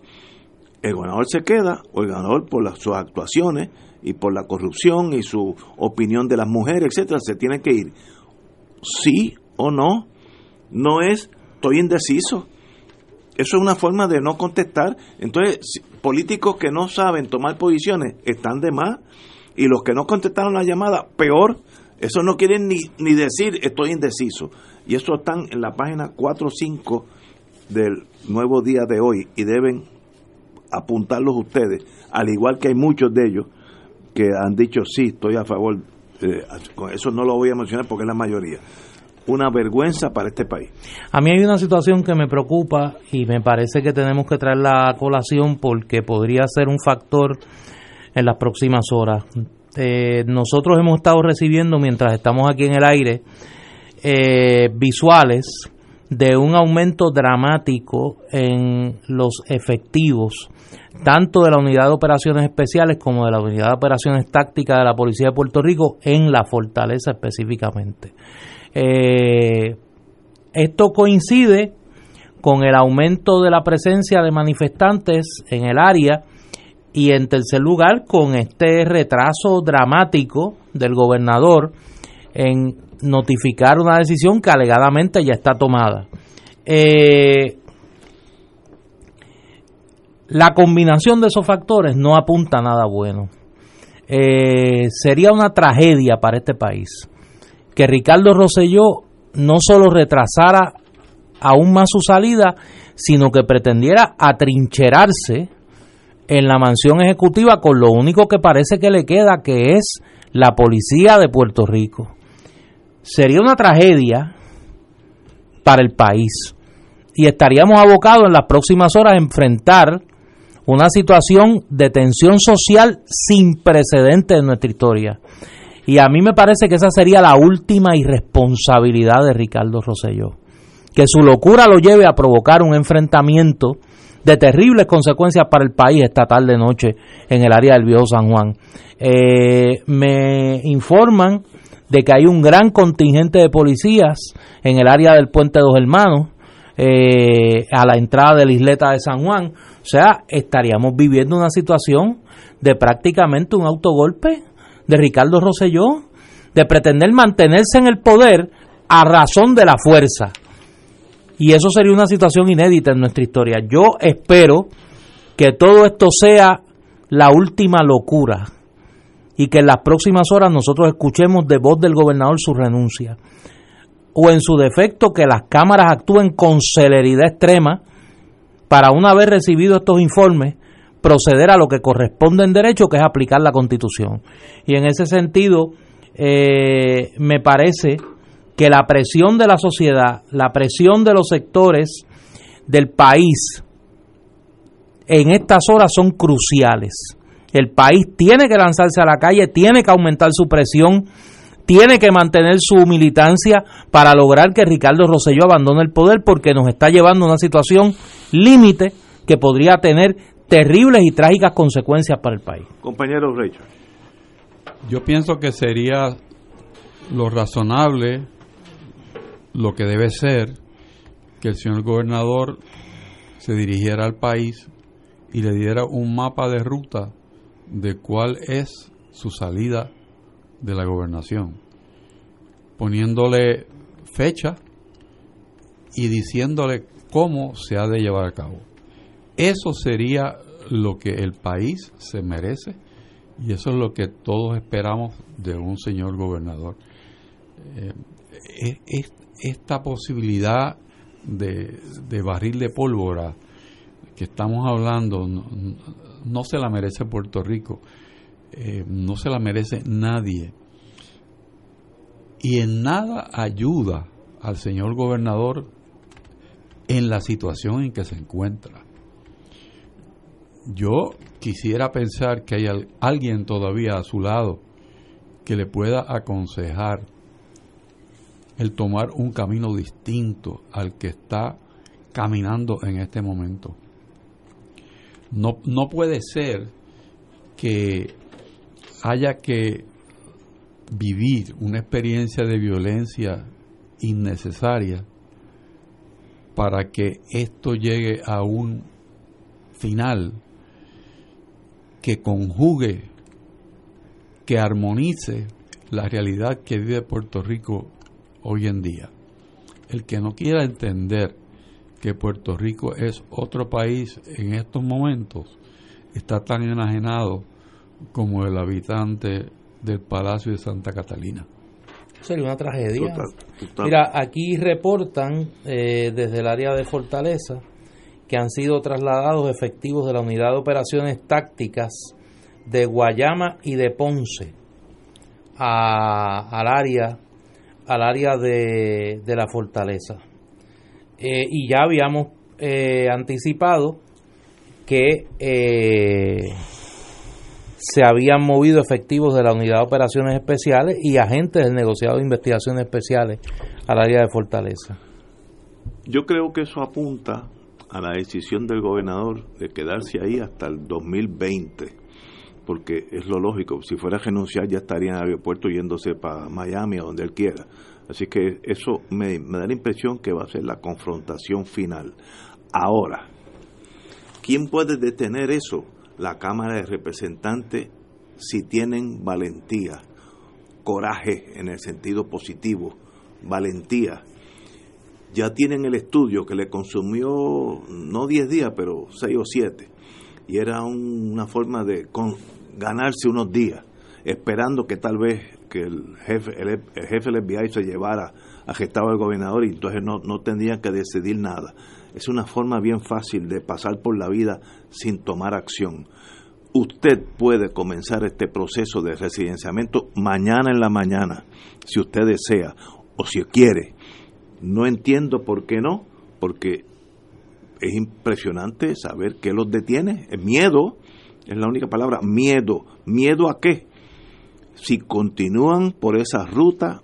el gobernador se queda o el gobernador por las, sus actuaciones y por la corrupción y su opinión de las mujeres, etcétera, se tiene que ir. Sí o no, no es estoy indeciso. Eso es una forma de no contestar. Entonces, políticos que no saben tomar posiciones están de más y los que no contestaron la llamada, peor. Eso no quieren ni, ni decir estoy indeciso. Y eso están en la página 4 o 5 del nuevo día de hoy y deben apuntarlos ustedes, al igual que hay muchos de ellos que han dicho sí, estoy a favor. Eh, eso no lo voy a mencionar porque es la mayoría. Una vergüenza para este país. A mí hay una situación que me preocupa y me parece que tenemos que traer la colación porque podría ser un factor en las próximas horas. Eh, nosotros hemos estado recibiendo, mientras estamos aquí en el aire, eh, visuales de un aumento dramático en los efectivos, tanto de la Unidad de Operaciones Especiales como de la Unidad de Operaciones Tácticas de la Policía de Puerto Rico en la fortaleza específicamente. Eh, esto coincide con el aumento de la presencia de manifestantes en el área y en tercer lugar con este retraso dramático del gobernador en notificar una decisión que alegadamente ya está tomada. Eh, la combinación de esos factores no apunta a nada bueno. Eh, sería una tragedia para este país que Ricardo Rosselló no solo retrasara aún más su salida, sino que pretendiera atrincherarse en la mansión ejecutiva con lo único que parece que le queda, que es la policía de Puerto Rico sería una tragedia para el país y estaríamos abocados en las próximas horas a enfrentar una situación de tensión social sin precedentes en nuestra historia. Y a mí me parece que esa sería la última irresponsabilidad de Ricardo Rosselló. Que su locura lo lleve a provocar un enfrentamiento de terribles consecuencias para el país esta tarde noche en el área del Viejo San Juan. Eh, me informan de que hay un gran contingente de policías en el área del Puente Dos Hermanos, eh, a la entrada de la isleta de San Juan. O sea, estaríamos viviendo una situación de prácticamente un autogolpe de Ricardo Rosselló, de pretender mantenerse en el poder a razón de la fuerza. Y eso sería una situación inédita en nuestra historia. Yo espero que todo esto sea la última locura y que en las próximas horas nosotros escuchemos de voz del gobernador su renuncia. O en su defecto que las cámaras actúen con celeridad extrema para una vez recibido estos informes proceder a lo que corresponde en derecho, que es aplicar la constitución. Y en ese sentido, eh, me parece que la presión de la sociedad, la presión de los sectores del país en estas horas son cruciales el país tiene que lanzarse a la calle, tiene que aumentar su presión, tiene que mantener su militancia para lograr que Ricardo Rosselló abandone el poder porque nos está llevando a una situación límite que podría tener terribles y trágicas consecuencias para el país. Compañero Richard. Yo pienso que sería lo razonable, lo que debe ser, que el señor gobernador se dirigiera al país y le diera un mapa de ruta de cuál es su salida de la gobernación, poniéndole fecha y diciéndole cómo se ha de llevar a cabo. Eso sería lo que el país se merece y eso es lo que todos esperamos de un señor gobernador. Eh, esta posibilidad de, de barril de pólvora que estamos hablando se la merece Puerto Rico, eh, no se la merece nadie. Y en nada ayuda al señor gobernador en la situación en que se encuentra. Yo quisiera pensar que hay alguien todavía a su lado que le pueda aconsejar el tomar un camino distinto al que está caminando en este momento. No, no puede ser que haya que vivir una experiencia de violencia innecesaria para que esto llegue a un final que conjugue, que armonice la realidad que vive Puerto Rico hoy en día. El que no quiera entender que Puerto Rico es otro país en estos momentos está tan enajenado como el habitante del Palacio de Santa Catalina. Sería una tragedia. Mira, aquí reportan eh, desde el área de Fortaleza que han sido trasladados efectivos de la Unidad de Operaciones Tácticas de Guayama y de Ponce a, al área al área de, de la fortaleza. Eh, y ya habíamos eh, anticipado que eh, se habían movido efectivos de la Unidad de Operaciones Especiales y agentes del negociado de investigaciones especiales al área de Fortaleza. Yo creo que eso apunta a la decisión del gobernador de quedarse ahí hasta el 2020, porque es lo lógico, si fuera a renunciar ya estaría en el aeropuerto yéndose para Miami o donde él quiera. Así que eso me, da la impresión que va a ser la confrontación final. Ahora, ¿quién puede detener eso? La Cámara de Representantes si tienen valentía, coraje en el sentido positivo, valentía ya tienen el estudio que le consumió no 10 días, pero 6 o 7. Y era una forma de ganarse unos días, esperando que tal vez que el jefe, el, jefe del FBI se llevara a gestado al gobernador y entonces no, no tendrían que decidir nada. Es una forma bien fácil de pasar por la vida sin tomar acción. Usted puede comenzar este proceso de residenciamiento mañana en la mañana, si usted desea o si quiere no entiendo por qué no, porque es impresionante saber qué los detiene. Miedo es la única palabra, miedo. ¿Miedo a qué? Si continúan por esa ruta,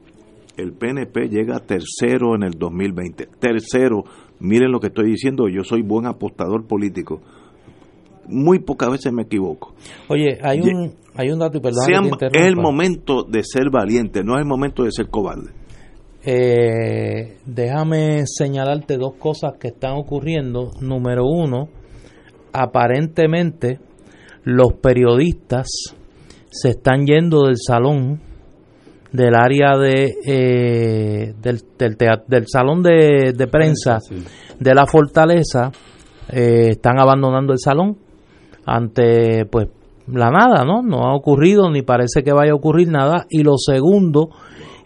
el PNP llega tercero en el 2020. Tercero, miren lo que estoy diciendo, yo soy buen apostador político. Muy pocas veces me equivoco. Oye, hay un, hay un dato, y perdón. es el momento de ser valiente, no es el momento de ser cobarde. Eh, déjame señalarte dos cosas que están ocurriendo. Número uno, aparentemente los periodistas se están yendo del salón del área de eh, del, del, salón de, prensa de la fortaleza eh, están abandonando el salón ante pues la nada no no ha ocurrido ni parece que vaya a ocurrir nada. Y lo segundo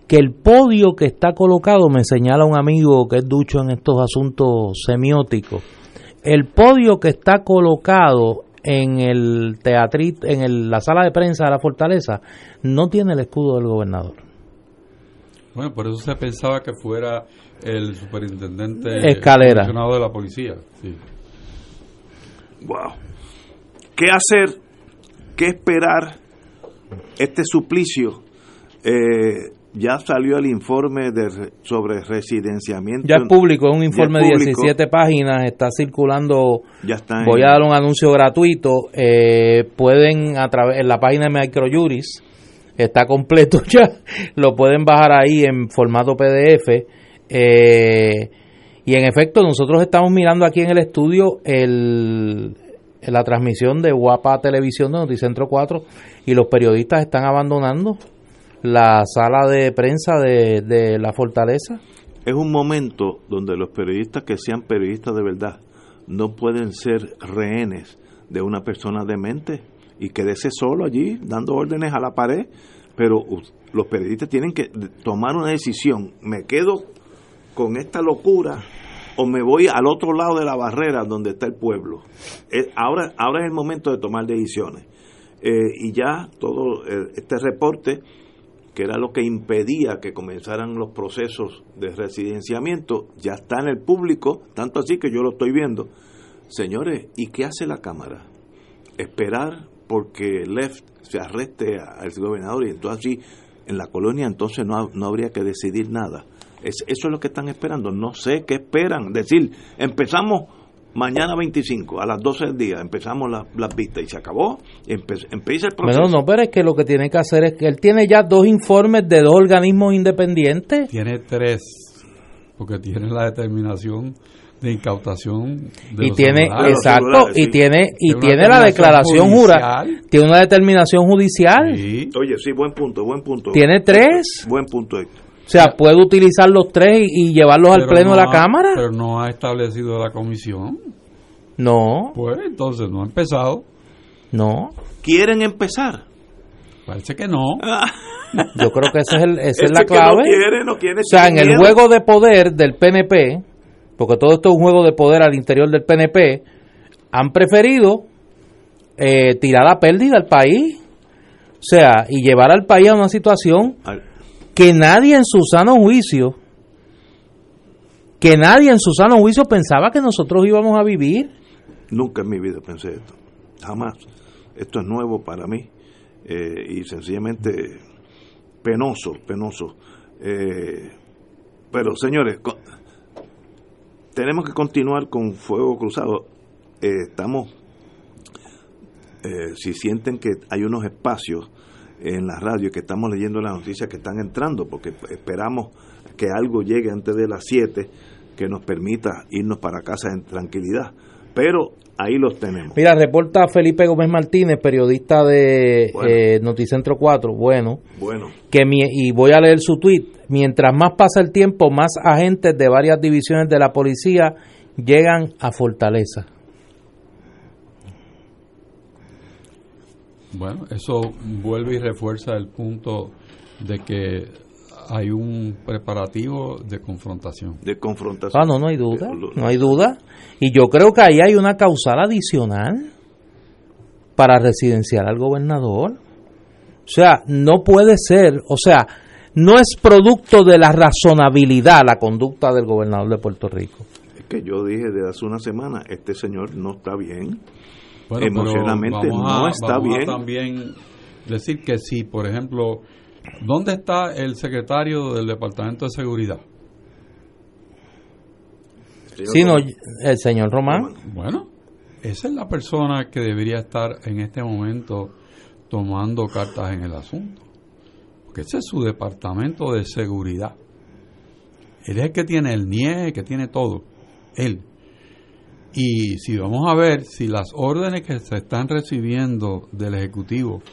que el podio que está colocado, me señala un amigo que es ducho en estos asuntos semióticos, el podio que está colocado en el teatrito, en la sala de prensa de la fortaleza, no tiene el escudo del gobernador. Bueno, por eso se pensaba que fuera el superintendente escalera de la policía. Sí. Wow. ¿Qué hacer? ¿Qué esperar? Este suplicio eh, ya salió el informe de, sobre residenciamiento. Ya es público, es un informe de 17 páginas, está circulando. Ya está voy a dar un anuncio gratuito. Eh, pueden, a través en la página de Microjuris, está completo ya, lo pueden bajar ahí en formato PDF. Eh, y en efecto, nosotros estamos mirando aquí en el estudio el, la transmisión de Guapa Televisión de Noticentro 4 y los periodistas están abandonando la sala de prensa de, la fortaleza? Es un momento donde los periodistas que sean periodistas de verdad no pueden ser rehenes de una persona demente y quedarse solo allí dando órdenes a la pared, pero los periodistas tienen que tomar una decisión, me quedo con esta locura o me voy al otro lado de la barrera donde está el pueblo. ahora, ahora es el momento de tomar decisiones. Eh, y ya todo eh, este reporte que era lo que impedía que comenzaran los procesos de residenciamiento, ya está en el público, tanto así que yo lo estoy viendo. Señores, ¿y qué hace la Cámara? Esperar porque Left se arreste al gobernador y entonces en la colonia entonces no, no habría que decidir nada. Es, eso es lo que están esperando. No sé qué esperan. Decir, empezamos mañana 25 a las 12 del día empezamos las vistas y se acabó, empieza el proceso. Bueno, no, pero es que lo que tiene que hacer es que él tiene ya dos informes de dos organismos independientes. Tiene tres, porque tiene la determinación de incautación de y los tiene celulares. exacto y tiene y Tiene la declaración judicial. tiene una determinación judicial Sí. Oye, sí, buen punto, buen punto. Tiene tres. Buen punto, Héctor. O sea puede utilizar los tres y, y llevarlos al Pero pleno no de la ha- cámara Pero no ha establecido la comisión. no Pues entonces no ha empezado. no ¿Quieren empezar? Parece que no. yo creo que ese es el, esa es la que clave no quiere, no quiere, o sea en el miedo. juego de poder del PNP porque todo esto es un juego de poder al interior del PNP han preferido eh, tirar a pérdida al país o sea y llevar al país a una situación Al- que nadie en su sano juicio, que nadie en su sano juicio pensaba que nosotros íbamos a vivir. Nunca en mi vida pensé esto. Jamás. Esto es nuevo para mí. eh, y sencillamente penoso, penoso. Eh, pero señores, tenemos que continuar con fuego cruzado. Eh, estamos, eh, si sienten que hay unos espacios en la radio que estamos leyendo las noticias que están entrando, porque esperamos que algo llegue antes de las 7 que nos permita irnos para casa en tranquilidad. Pero ahí los tenemos. Mira, reporta Felipe Gómez Martínez, periodista de Bueno. eh, Noticentro 4, bueno, Bueno, que mi- y voy a leer su tweet, mientras más pasa el tiempo, más agentes de varias divisiones de la policía llegan a Fortaleza. Bueno, eso vuelve y refuerza el punto de que hay un preparativo de confrontación. de confrontación. Ah, no, no hay duda, no hay duda. Y yo creo que ahí hay una causal adicional para residenciar al gobernador. O sea, no puede ser, o sea, no es producto de la razonabilidad la conducta del gobernador de Puerto Rico. Es que yo dije desde hace una semana, este señor no está bien. Bueno, pero Emocionalmente vamos a- no está vamos a bien. también decir que sí, por ejemplo, ¿dónde está el secretario del Departamento de Seguridad? Sí, no, el señor Román. Bueno, esa es la persona que debería estar en este momento tomando cartas en el asunto. Porque ese es su departamento de seguridad. Él es el que tiene el NIE, que tiene todo. Él. Y si vamos a ver si las órdenes que se están recibiendo del Ejecutivo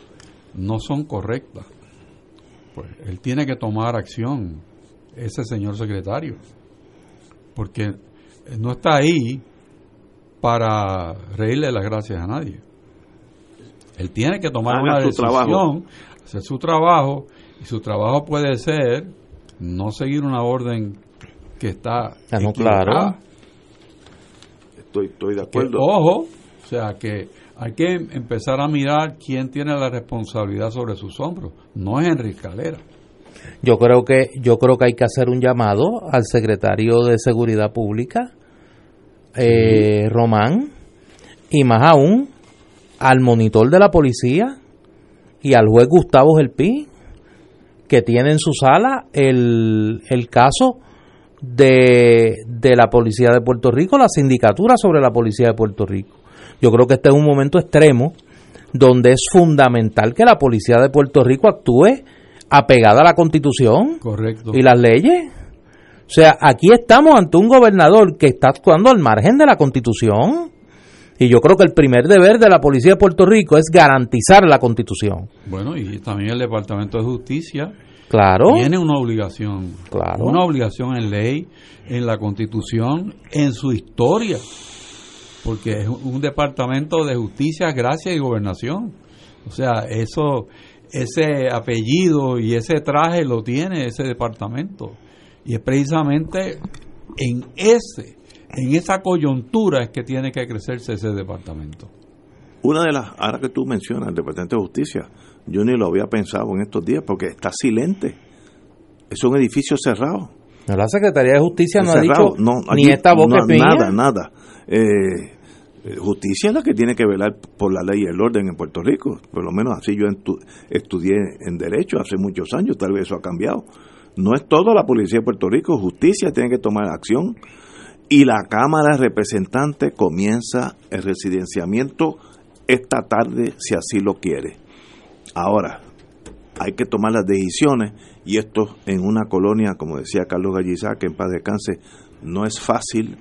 no son correctas, pues él tiene que tomar acción, ese señor secretario. Porque no está ahí para reírle las gracias a nadie. Él tiene que tomar Haga una decisión, trabajo. hacer su trabajo, y su trabajo puede ser no seguir una orden que está Ah, no, claro. Estoy, estoy de Que, acuerdo. ojo, o sea que hay que empezar a mirar quién tiene la responsabilidad sobre sus hombros. No es Enrique Calera. Yo creo que yo creo que hay que hacer un llamado al secretario de Seguridad Pública, eh, Román, y más aún al monitor de la policía y al juez Gustavo Gelpi, que tiene en su sala el, el caso de, de la policía de Puerto Rico, la sindicatura sobre la policía de Puerto Rico. Yo creo que este es un momento extremo donde es fundamental que la policía de Puerto Rico actúe apegada a la constitución Correcto. y las leyes. O sea, aquí estamos ante un gobernador que está actuando al margen de la constitución. Y yo creo que el primer deber de la policía de Puerto Rico es garantizar la constitución. Bueno, y también el Departamento de Justicia Claro. tiene una obligación. Claro. Una obligación en ley, en la Constitución, en su historia. Porque es un departamento de justicia, gracia y gobernación. O sea, eso, ese apellido y ese traje lo tiene ese departamento. Y es precisamente en ese, en esa coyuntura es que tiene que crecerse ese departamento. Una de las, ahora que tú mencionas el Departamento de Justicia, yo ni lo había pensado en estos días porque está silente. Es un edificio cerrado. No, La Secretaría de Justicia no ha dicho No, ni esta boca no. Nada, nada. Eh, eh, justicia es la que tiene que velar por la ley y el orden en Puerto Rico. Por lo menos así yo estudié en Derecho hace muchos años, tal vez eso ha cambiado. No es todo la policía de Puerto Rico, justicia tiene que tomar acción y la Cámara de Representantes comienza el residenciamiento esta tarde si así lo quiere. Ahora, hay que tomar las decisiones y esto en una colonia, como decía Carlos Gallizá, que en paz descanse, no es fácil.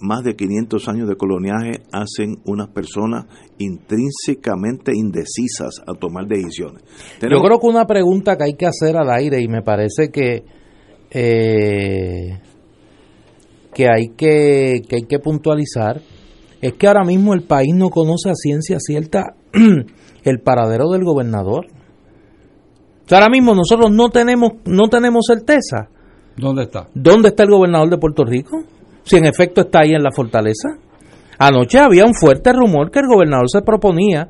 más de 500 años de coloniaje hacen unas personas intrínsecamente indecisas a tomar decisiones. Yo creo que una pregunta que hay que hacer al aire y me parece que eh, que hay que, que hay que puntualizar es que ahora mismo el país no conoce a ciencia cierta el paradero del gobernador. O sea, ahora mismo nosotros no tenemos no tenemos certeza ¿Dónde está? dónde está el gobernador de Puerto Rico, si en efecto está ahí en la fortaleza. Anoche había un fuerte rumor que el gobernador se proponía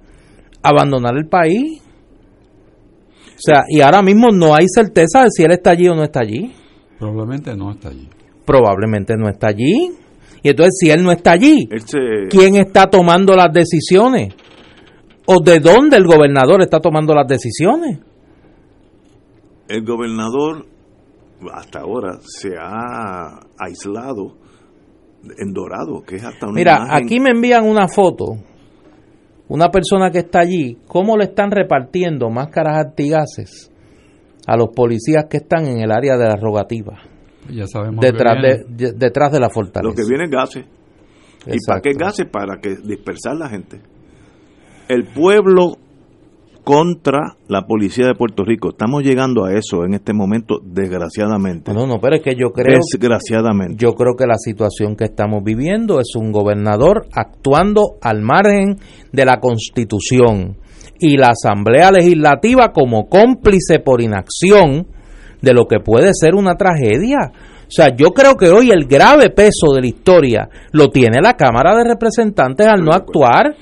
abandonar el país. O sea, y ahora mismo no hay certeza de si él está allí o no está allí. Probablemente no está allí. Probablemente no está allí. Y entonces, si él no está allí, se- ¿quién está tomando las decisiones? ¿O de dónde el gobernador está tomando las decisiones? el gobernador hasta ahora se ha aislado en Dorado, que es hasta una Mira, imagen- aquí me envían una foto, una persona que está allí, cómo le están repartiendo máscaras antigases a los policías que están en el área de la rogativa, Ya sabemos que detrás viene. de, de- detrás de la fortaleza. lo que viene es gases. ¿Y para qué gases? Para que dispersar la gente. El pueblo contra la policía de Puerto Rico. Estamos llegando a eso en este momento, desgraciadamente. No, no, pero es que yo creo, Desgraciadamente. yo creo que la situación que estamos viviendo es un gobernador actuando al margen de la Constitución y la Asamblea Legislativa como cómplice por inacción de lo que puede ser una tragedia. O sea, yo creo que hoy el grave peso de la historia lo tiene la Cámara de Representantes al no actuar.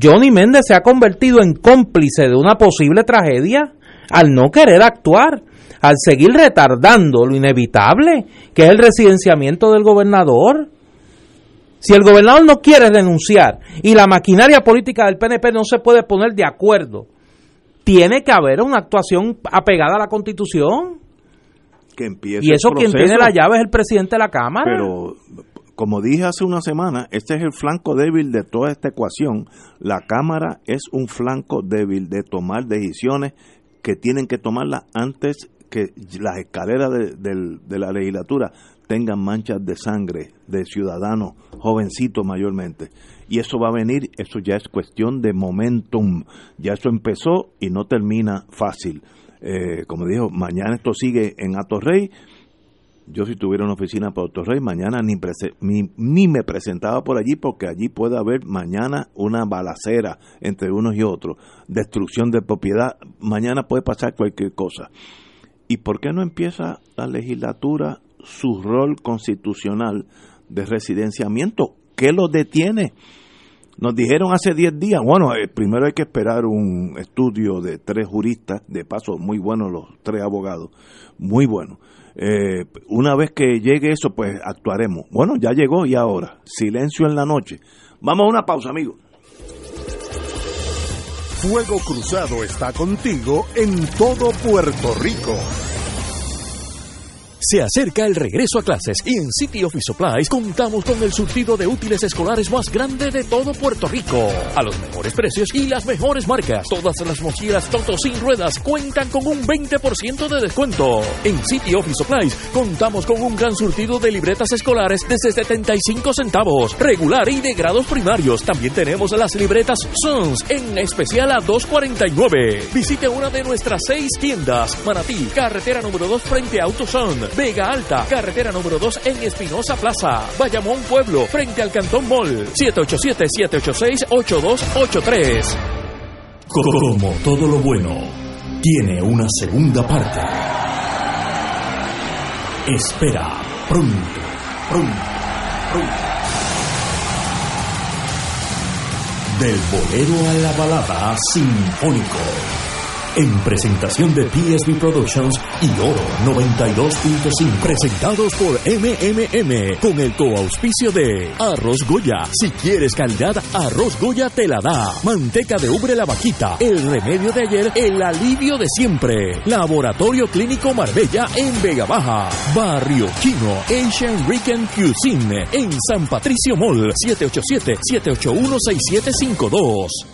Johnny Méndez se ha convertido en cómplice de una posible tragedia al no querer actuar, al seguir retardando lo inevitable, que es el residenciamiento del gobernador. Si el gobernador no quiere renunciar y la maquinaria política del PNP no se puede poner de acuerdo, tiene que haber una actuación apegada a la Constitución. que empiece Y eso el quien tiene la llave es el presidente de la Cámara. Pero, como dije hace una semana, este es el flanco débil de toda esta ecuación. La Cámara es un flanco débil de tomar decisiones que tienen que tomarlas antes que las escaleras de, la legislatura tengan manchas de sangre de ciudadanos, jovencitos mayormente. Y eso va a venir, eso ya es cuestión de momentum. Ya eso empezó y no termina fácil. Eh, como dijo, mañana esto sigue en Atorrey. Yo si tuviera una oficina para Rey, mañana ni, ni, ni me presentaba por allí porque allí puede haber mañana una balacera entre unos y otros, destrucción de propiedad, mañana puede pasar cualquier cosa. ¿Y por qué no empieza la legislatura su rol constitucional de residenciamiento? ¿Qué lo detiene? Nos dijeron hace 10 días, bueno, eh, primero hay que esperar un estudio de tres juristas, de paso muy buenos los tres abogados, muy buenos. Eh, una vez que llegue eso, pues actuaremos. Bueno, ya llegó y ahora, silencio en la noche. Vamos a una pausa, amigos. Fuego Cruzado está contigo en todo Puerto Rico. Se acerca el regreso a clases y en City Office Supplies contamos con el surtido de útiles escolares más grande de todo Puerto Rico. A los mejores precios y las mejores marcas. Todas las mochilas Toto sin ruedas cuentan con un 20% de descuento. En City Office Supplies contamos con un gran surtido de libretas escolares desde 75 centavos, regular y de grados primarios. También tenemos las libretas Sons en especial a 2.49. Visite una de nuestras seis tiendas. Manatí, carretera número 2 frente a AutoZone. Vega Alta, carretera número 2 en Espinosa Plaza. Bayamón Pueblo, frente al Cantón Mall. 787-786-8283. Como todo lo bueno, tiene una segunda parte. Espera pronto, pronto, pronto. Del bolero a la balada sinfónico. En presentación de PSB Productions y Oro 92.5. Presentados por MMM con el coauspicio de Arroz Goya. Si quieres calidad, Arroz Goya te la da. Manteca de ubre la vaquita. El remedio de ayer, el alivio de siempre. Laboratorio Clínico Marbella en Vega Baja. Barrio Chino Asian Rican Cuisine en San Patricio Mall 787-781-6752.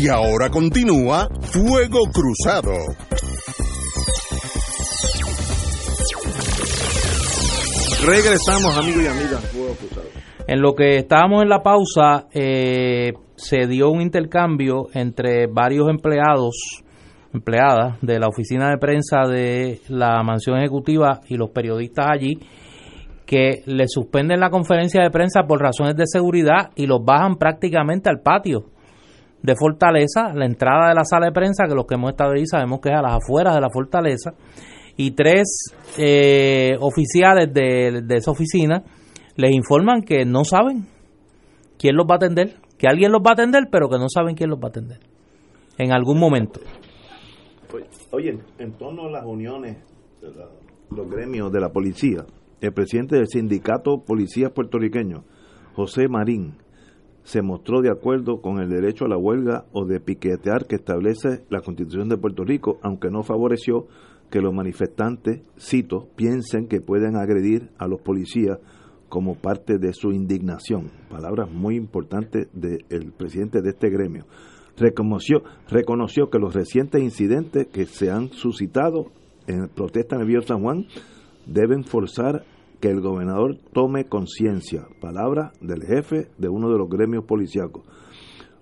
Y ahora continúa Fuego Cruzado. Regresamos, amigos y amigas. En lo que estábamos en la pausa, eh, se dio un intercambio entre varios empleados, empleadas de la oficina de prensa de la mansión ejecutiva y los periodistas allí, que le suspenden la conferencia de prensa por razones de seguridad y los bajan prácticamente al patio de Fortaleza, la entrada de la sala de prensa, que los que hemos estado ahí sabemos que es a las afueras de la Fortaleza, y tres eh, oficiales de, de esa oficina les informan que no saben quién los va a atender, que alguien los va a atender, pero que no saben quién los va a atender en algún momento. Oye, en torno a las uniones de la- los gremios de la policía, el presidente del sindicato Policías Puertorriqueños, José Marín, se mostró de acuerdo con el derecho a la huelga o de piquetear que establece la Constitución de Puerto Rico, aunque no favoreció que los manifestantes, cito, piensen que pueden agredir a los policías como parte de su indignación. Palabras muy importantes del presidente de este gremio. Reconoció, reconoció que los recientes incidentes que se han suscitado en protesta en el Vío San Juan deben forzar que el gobernador tome conciencia. Palabra del jefe de uno de los gremios policíacos.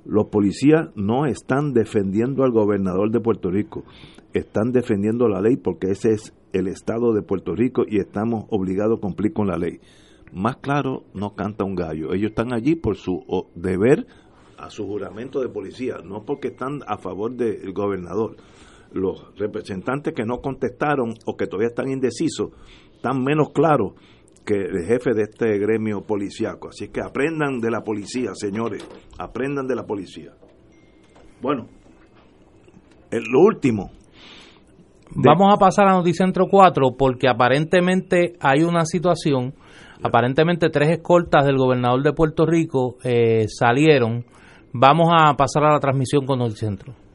Los policías no están defendiendo al gobernador de Puerto Rico, están defendiendo la ley porque ese es el Estado de Puerto Rico y estamos obligados a cumplir con la ley. Más claro, no canta un gallo. Ellos están allí por su deber a su juramento de policía, no porque están a favor del gobernador. Los representantes que no contestaron o que todavía están indecisos están menos claros que el jefe de este gremio policíaco. Así que aprendan de la policía, señores, aprendan de la policía. Bueno, lo último. Vamos a pasar a Noticentro 4 porque aparentemente hay una situación, aparentemente tres escoltas del gobernador de Puerto Rico eh, salieron. Vamos a pasar a la transmisión con Noticentro.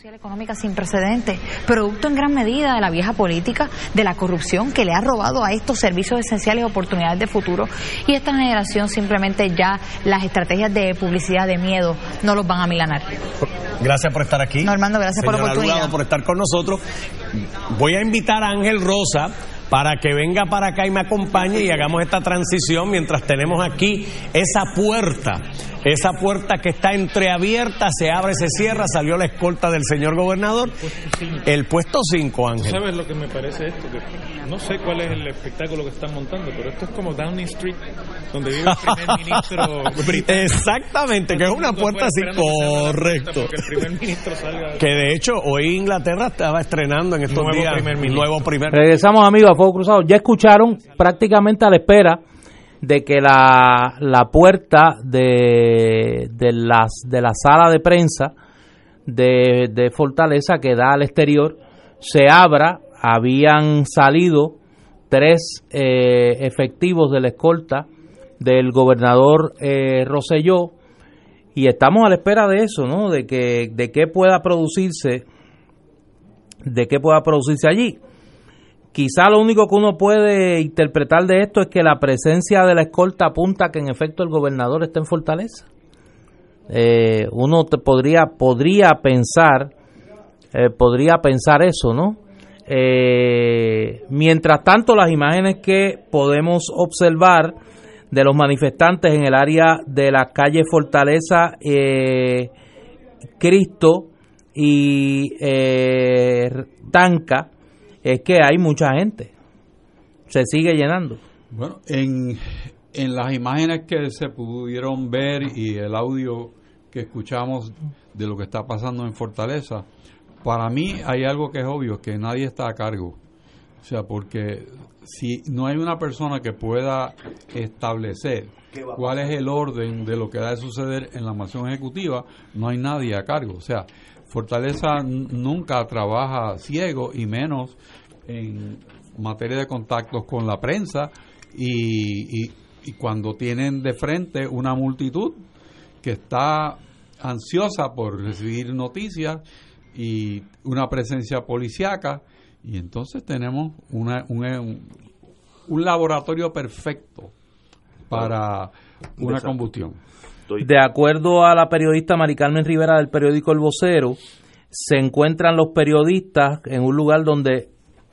Social económica sin precedentes, producto en gran medida de la vieja política, de la corrupción que le ha robado a estos servicios esenciales oportunidades de futuro. Y esta generación simplemente ya las estrategias de publicidad de miedo no los van a milanar. Gracias por estar aquí. Normando, gracias por la oportunidad. Por estar con nosotros. Voy a invitar a Ángel Rosa para que venga para acá y me acompañe y hagamos esta transición mientras tenemos aquí esa puerta Esa puerta que está entreabierta se abre, se cierra, salió la escolta del señor gobernador. El puesto 5, Ángel. ¿Sabes lo que me parece esto? Que no sé cuál es el espectáculo que están montando, pero esto es como Downing Street, donde vive el primer ministro británico. Exactamente, que es una puerta así, correcto. Que el primer ministro salga. Que de hecho hoy Inglaterra estaba estrenando en estos Nuevo días primer ministro. nuevo primer Regresamos amigos a Fuego Cruzado. Ya escucharon prácticamente a la espera de que la, la puerta de, de, las, de la sala de prensa de, de Fortaleza que da al exterior se abra. Habían salido tres eh, efectivos de la escolta del gobernador eh, Rosselló y estamos a la espera de eso, ¿no? De que de qué pueda producirse de qué pueda producirse allí. Quizá lo único que uno puede interpretar de esto es que la presencia de la escolta apunta que en efecto el gobernador está en Fortaleza. Eh, uno te podría podría pensar eh, podría pensar eso, ¿no? Eh, mientras tanto, las imágenes que podemos observar de los manifestantes en el área de la calle Fortaleza, eh, Cristo y Tanca, es que hay mucha gente. Se sigue llenando. Bueno, en, en las imágenes que se pudieron ver y el audio que escuchamos de lo que está pasando en Fortaleza, para mí hay algo que es obvio, que nadie está a cargo. O sea, porque si no hay una persona que pueda establecer cuál es el orden de lo que ha de suceder en la mansión ejecutiva, no hay nadie a cargo. O sea, Fortaleza nunca trabaja ciego y menos en materia de contactos con la prensa y, y- y cuando tienen de frente una multitud que está ansiosa por recibir noticias y una presencia policiaca y entonces tenemos una, un, un laboratorio perfecto para una Exacto. De acuerdo a la periodista Mari Carmen Rivera del periódico El Vocero, se encuentran los periodistas en un lugar donde,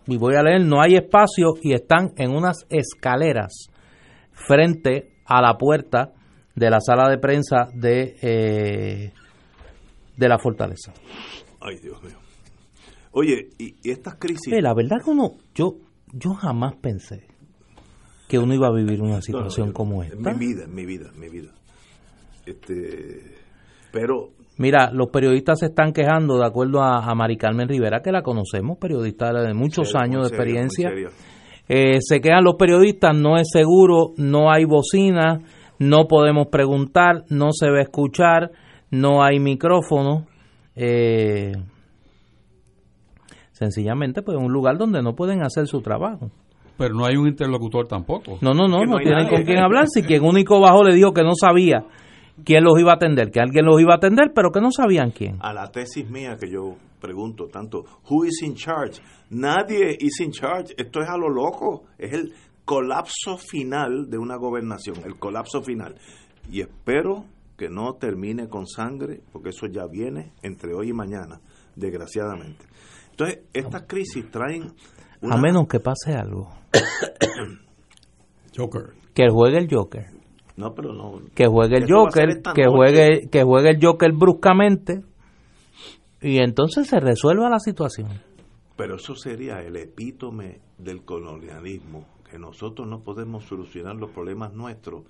y voy a leer, no hay espacio y están en unas escaleras frente a la puerta de la sala de prensa de, eh, de la fortaleza. Ay, Dios mío. Oye, y, y estas crisis. Eh, la verdad que uno, yo, yo jamás pensé que uno iba a vivir una situación yo- como En esta. mi vida, en mi vida, en mi vida. Este, pero Mira, los periodistas se están quejando, de acuerdo a, a Mari Carmen Rivera, que la conocemos, periodista de muchos años de experiencia. Eh, se quejan los periodistas, no es seguro, no hay bocina, no podemos preguntar, no se va a escuchar, no hay micrófono. Eh, sencillamente, pues es un lugar donde no pueden hacer su trabajo. Pero no hay un interlocutor tampoco. No, no, no, no, tienen nadie. con quién hablar. Si quien único bajó le dijo que no sabía quién los iba a atender, que alguien los iba a atender, pero que no sabían quién. a la tesis mía que yo pregunto tanto, who is in charge? Nadie is in charge. Esto es a lo loco. Es el colapso final de una gobernación, el colapso final. Y espero que no termine con sangre, porque eso ya viene entre hoy y mañana, desgraciadamente. Entonces, estas crisis traen una- A menos que pase algo. Joker. Que juegue el Joker. No, pero no. Que juegue el Joker, que noche. juegue, que juegue el Joker bruscamente y entonces se resuelva la situación. Pero eso sería el epítome del colonialismo, que nosotros no podemos solucionar los problemas nuestros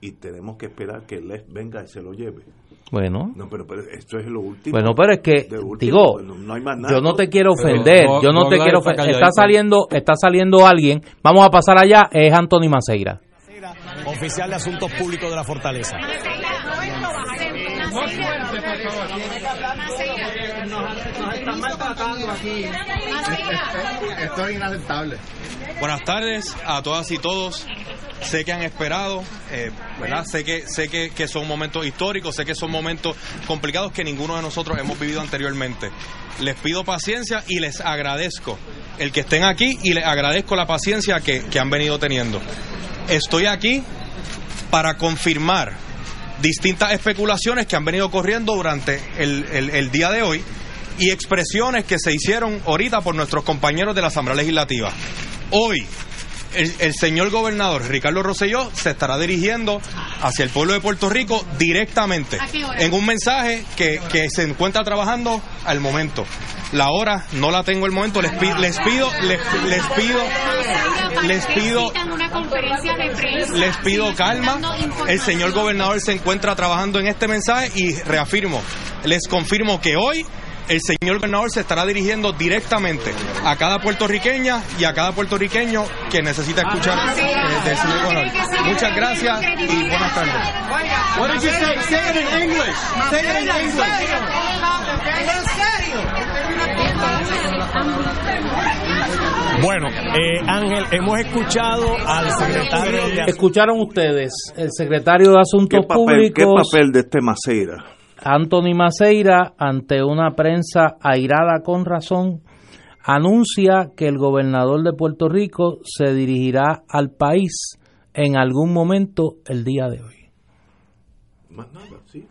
y tenemos que esperar que les venga y se lo lleve. Bueno. No, pero, pero esto es lo último. Bueno, pero es que, último, digo, no, no hay más nada. yo no te quiero ofender, no, yo no no te quiero ofender. Está saliendo, está saliendo alguien, vamos a pasar allá, es Anthony Maceira. Oficial de asuntos públicos de la fortaleza. Esto es inaceptable. Buenas tardes a todas y todos. Sé que han esperado, eh, ¿verdad? Sé que sé que, que son momentos históricos, sé que son momentos complicados que ninguno de nosotros hemos vivido anteriormente. Les pido paciencia y les agradezco el que estén aquí y les agradezco la paciencia que, que han venido teniendo. Estoy aquí para confirmar distintas especulaciones que han venido corriendo durante el, el- día de hoy y expresiones que se hicieron ahorita por nuestros compañeros de la Asamblea Legislativa. Hoy, el, el señor gobernador Ricardo Rosselló se estará dirigiendo hacia el pueblo de Puerto Rico directamente en un mensaje que, que se encuentra trabajando al momento. La hora no la tengo al momento, les, pi- les pido, les, les pido, les pido, les pido calma. El señor gobernador se encuentra trabajando en este mensaje y reafirmo, les confirmo que hoy el señor gobernador se estará dirigiendo directamente a cada puertorriqueña y a cada puertorriqueño que necesita escuchar eh, del señor gobernador. Muchas gracias y buenas tardes. What did you say? Say it in English. Say it in Bueno, eh, Ángel, hemos escuchado al secretario de Escucharon ustedes, el secretario de Asuntos ¿Qué papel, ¿Qué Públicos, papel de este Maceira? Anthony Maceira, ante una prensa airada con razón, anuncia que el gobernador de Puerto Rico se dirigirá al país en algún momento el día de hoy. Más nada, sí.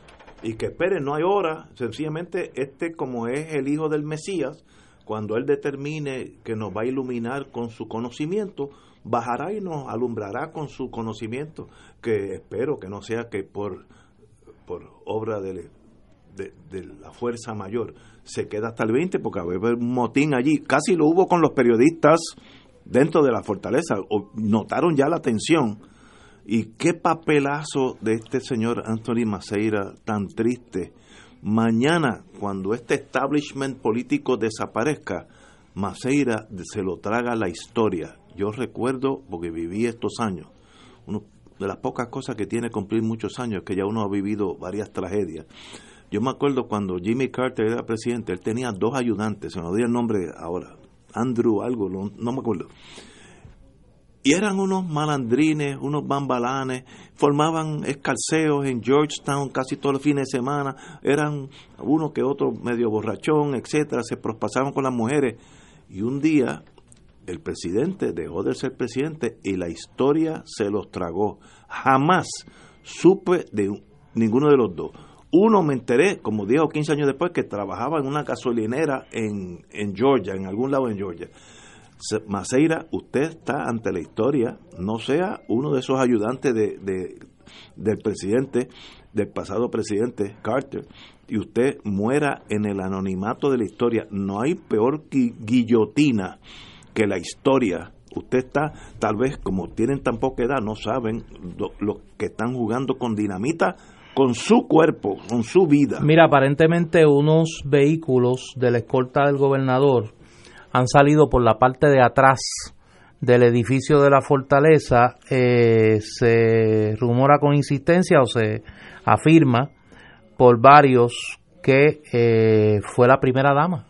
Y que esperen, no hay hora. Sencillamente, este, como es el hijo del Mesías, cuando él determine que nos va a iluminar con su conocimiento, bajará y nos alumbrará con su conocimiento. Que espero que no sea que por, por obra de, de, la fuerza mayor se queda hasta el 20, porque va a haber un motín allí. Casi lo hubo con los periodistas dentro de la fortaleza. Notaron ya la tensión. Y qué papelazo de este señor Anthony Maceira tan triste. Mañana, cuando este establishment político desaparezca, Maceira se lo traga la historia. Yo recuerdo, porque viví estos años, uno de las pocas cosas que tiene cumplir muchos años que ya uno ha vivido varias tragedias. Yo me acuerdo cuando Jimmy Carter era presidente, él tenía dos ayudantes, se me olvida el nombre ahora, Andrew algo, no, me acuerdo. Y eran unos malandrines, unos bambalanes, formaban escarceos en Georgetown casi todos los fines de semana, eran uno que otro medio borrachón, etcétera, se prospasaban con las mujeres. Y un día el presidente dejó de ser presidente y la historia se los tragó. Jamás supe de un- ninguno de los dos. Uno me enteré, como 10 o 15 años después, que trabajaba en una gasolinera en, en Georgia, en algún lado en Georgia. Maceira, usted está ante la historia, no sea uno de esos ayudantes de, de- del presidente, del pasado presidente Carter, y usted muera en el anonimato de la historia. No hay peor gui- guillotina que la historia. Usted está, tal vez como tienen tan poca edad, no saben lo que están jugando con dinamita, con su cuerpo, con su vida. Mira, aparentemente unos vehículos de la escolta del gobernador han salido por la parte de atrás del edificio de la fortaleza. Eh, se rumora con insistencia o se afirma por varios que eh, fue la primera dama,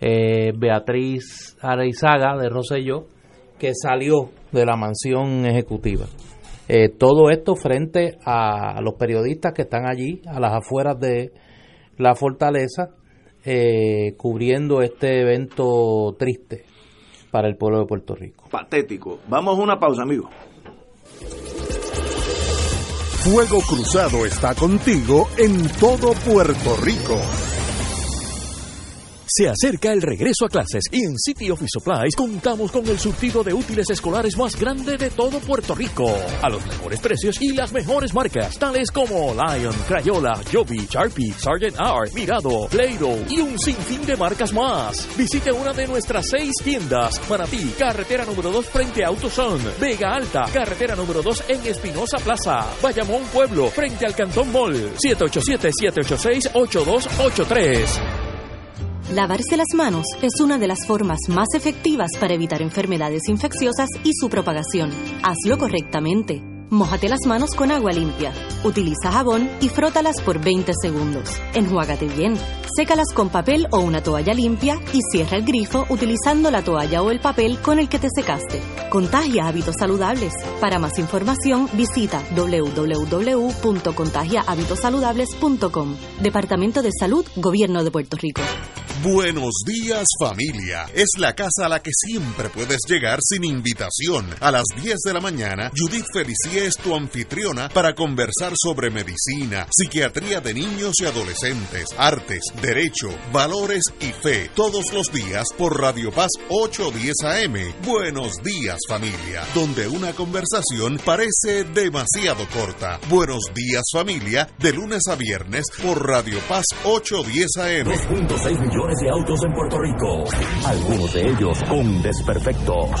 eh, Beatriz Areizaga de Rosselló, que salió de la mansión ejecutiva. Eh, todo esto frente a los periodistas que están allí, a las afueras de la fortaleza, eh, cubriendo este evento triste para el pueblo de Puerto Rico. Patético. Vamos a una pausa, amigos. Fuego Cruzado está contigo en todo Puerto Rico. Se acerca el regreso a clases y en City Office Supplies contamos con el surtido de útiles escolares más grande de todo Puerto Rico. A los mejores precios y las mejores marcas, tales como Lion, Crayola, Joby, Sharpie, Sargent Art, Mirado, Play-Doh y un sinfín de marcas más. Visite una de nuestras seis tiendas. Manatí, carretera número 2 frente a AutoZone. Vega Alta, carretera número 2 en Espinosa Plaza. Bayamón Pueblo, frente al Cantón Mall. 787-786-8283. Lavarse las manos es una de las formas más efectivas para evitar enfermedades infecciosas y su propagación. Hazlo correctamente. Mójate las manos con agua limpia. Utiliza jabón y frótalas por 20 segundos. Enjuágate bien. Sécalas con papel o una toalla limpia y cierra el grifo utilizando la toalla o el papel con el que te secaste. Contagia hábitos saludables. Para más información visita www.contagiahabitosaludables.com. Departamento de Salud, Gobierno de Puerto Rico. Buenos días familia. Es la casa a la que siempre puedes llegar sin invitación. A las 10 de la mañana, Judith Es tu anfitriona para conversar sobre medicina, psiquiatría de niños y adolescentes, artes, derecho, valores y fe. Todos los días por Radio Paz 810 AM. Buenos días familia. Donde una conversación parece demasiado corta. Buenos días familia. De lunes a viernes por Radio Paz 810 AM. 2.6 millones de autos en Puerto Rico, algunos de ellos con desperfectos.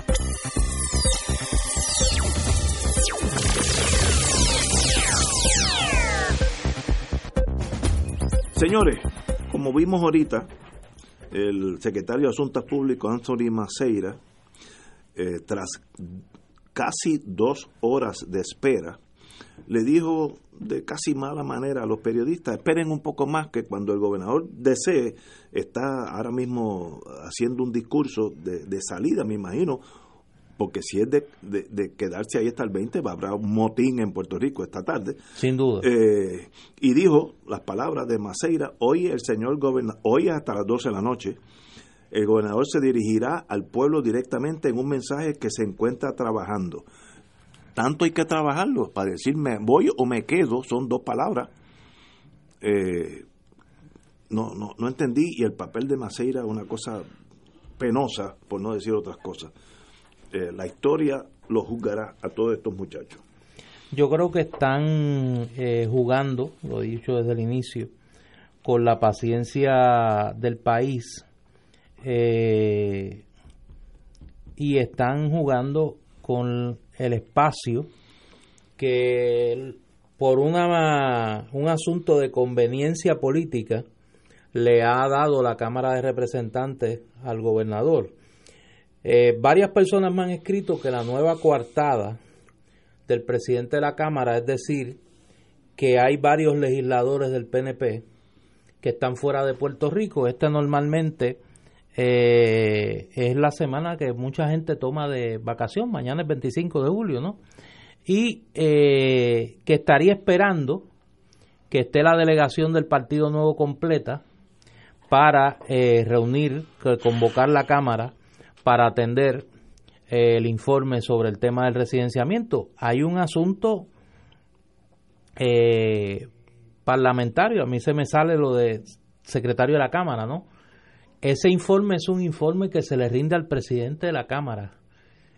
Señores, como vimos ahorita, el secretario de Asuntos Públicos, Anthony Maceira, eh, tras casi dos horas de espera, le dijo de casi mala manera a los periodistas, esperen un poco más que cuando el gobernador desee, está ahora mismo haciendo un discurso de, de salida, me imagino, porque si es de, de, de, quedarse ahí hasta el 20, va a haber un motín en Puerto Rico esta tarde. Sin duda. Eh, y dijo las palabras de Maceira, hoy el señor gobernador, hoy hasta las 12 de la noche, el gobernador se dirigirá al pueblo directamente en un mensaje que se encuentra trabajando. Tanto hay que trabajarlo para decir me voy o me quedo, son dos palabras. Eh, no, no, no entendí y el papel de Maceira es una cosa penosa, por no decir otras cosas. Eh, la historia lo juzgará a todos estos muchachos. Yo creo que están eh, jugando, lo he dicho desde el inicio, con la paciencia del país eh, y están jugando con el espacio que por una, un asunto de conveniencia política le ha dado la Cámara de Representantes al gobernador. Eh, varias personas me han escrito que la nueva coartada del presidente de la Cámara, es decir, que hay varios legisladores del PNP que están fuera de Puerto Rico. Esta normalmente eh, es la semana que mucha gente toma de vacación, mañana es 25 de julio, ¿no? Y eh, que estaría esperando que esté la delegación del Partido Nuevo completa para eh, reunir, convocar la Cámara para atender eh, el informe sobre el tema del residenciamiento. Hay un asunto eh, parlamentario, a mí se me sale lo de secretario de la Cámara, ¿no? Ese informe es un informe que se le rinde al presidente de la Cámara.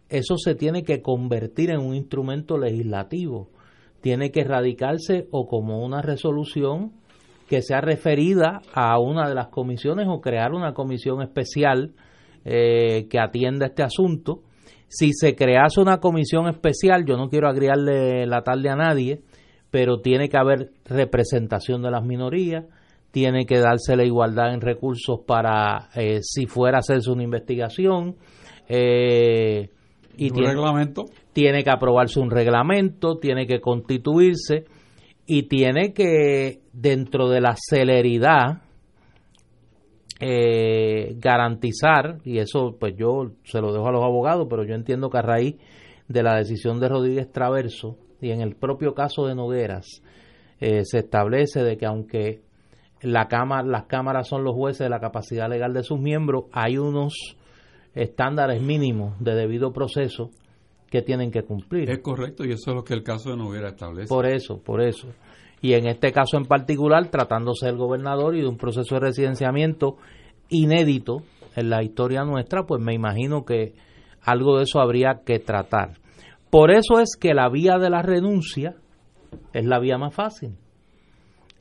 Eso se tiene que convertir en un instrumento legislativo. Tiene que radicarse o como una resolución que sea referida a una de las comisiones o crear una comisión especial eh, que atienda este asunto. Si se crease una comisión especial, yo no quiero agriarle la tarde a nadie, pero tiene que haber representación de las minorías, tiene que darse la igualdad en recursos para eh, si fuera a hacerse una investigación. Eh, y ¿Un tiene, reglamento? tiene que aprobarse un reglamento, tiene que constituirse y tiene que, dentro de la celeridad, eh, garantizar, y eso pues yo se lo dejo a los abogados, pero yo entiendo que a raíz de la decisión de Rodríguez Traverso y en el propio caso de Nogueras, eh, se establece de que aunque la cámara, las cámaras son los jueces de la capacidad legal de sus miembros, hay unos estándares mínimos de debido proceso que tienen que cumplir. Es correcto y eso es lo que el caso de Noguera establece. Por eso, por eso. Y en este caso en particular, tratándose del gobernador y de un proceso de residenciamiento inédito en la historia nuestra, pues me imagino que algo de eso habría que tratar. Por eso es que la vía de la renuncia es la vía más fácil.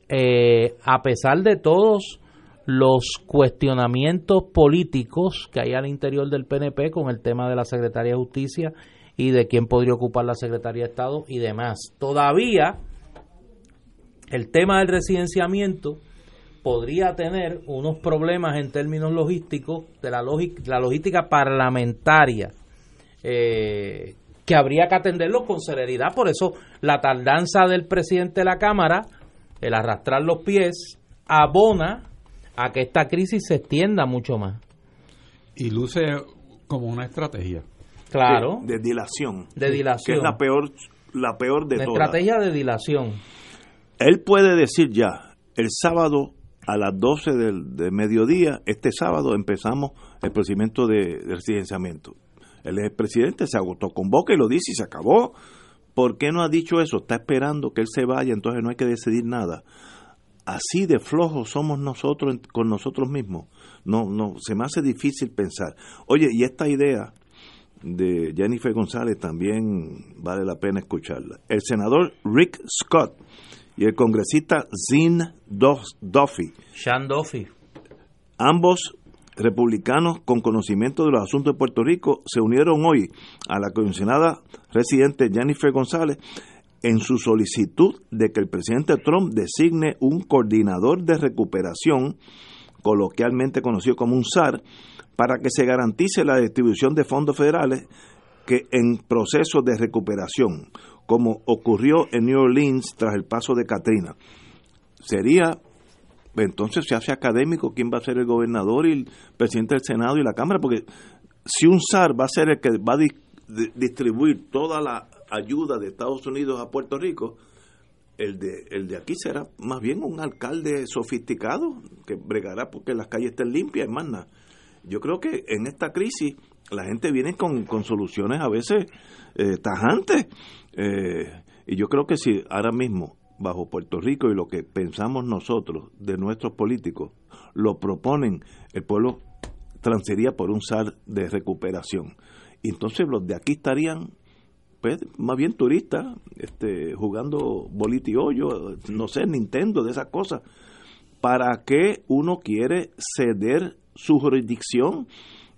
Eh, a pesar de todos los cuestionamientos políticos que hay al interior del PNP con el tema de la Secretaría de Justicia y de quién podría ocupar la Secretaría de Estado y demás. Todavía el tema del residenciamiento podría tener unos problemas en términos logísticos de la, la logística parlamentaria eh, que habría que atenderlo con celeridad. Por eso la tardanza del presidente de la Cámara, el arrastrar los pies, abona a que esta crisis se extienda mucho más. Y luce como una estrategia. Claro. De, dilación. De dilación. Que es la peor, la peor de la todas. estrategia de dilación. Él puede decir ya, el sábado a las 12 del, de mediodía, este sábado empezamos el procedimiento de, de residenciamiento. El presidente se agotó, convoca y lo dice y se acabó. ¿Por qué no ha dicho eso? Está esperando que él se vaya, entonces no hay que decidir nada. Así de flojos somos nosotros con nosotros mismos. No, no, se me hace difícil pensar. Oye, y esta idea de Jennifer González también vale la pena escucharla. El senador Rick Scott y el congresista Zin Duffy. Sean Duffy. Ambos republicanos con conocimiento de los asuntos de Puerto Rico se unieron hoy a la comisionada residente Jennifer González en su solicitud de que el presidente Trump designe un coordinador de recuperación, coloquialmente conocido como un SAR, para que se garantice la distribución de fondos federales que en proceso de recuperación, como ocurrió en New Orleans tras el paso de Katrina. Sería, entonces se hace académico quién va a ser el gobernador y el presidente del Senado y la Cámara, porque si un SAR va a ser el que va a distribuir toda la ayuda de Estados Unidos a Puerto Rico, el de, el de aquí será más bien un alcalde sofisticado que bregará porque las calles estén limpias, hermana. Yo creo que en esta crisis la gente viene con, con soluciones a veces eh, tajantes. Eh, y yo creo que si ahora mismo, bajo Puerto Rico y lo que pensamos nosotros de nuestros políticos, lo proponen, el pueblo transiría por un SAR de recuperación. Y entonces los de aquí estarían pues, más bien turistas, este, jugando bolito y hoyo, no sé, Nintendo, de esas cosas. ¿Para qué uno quiere ceder su jurisdicción?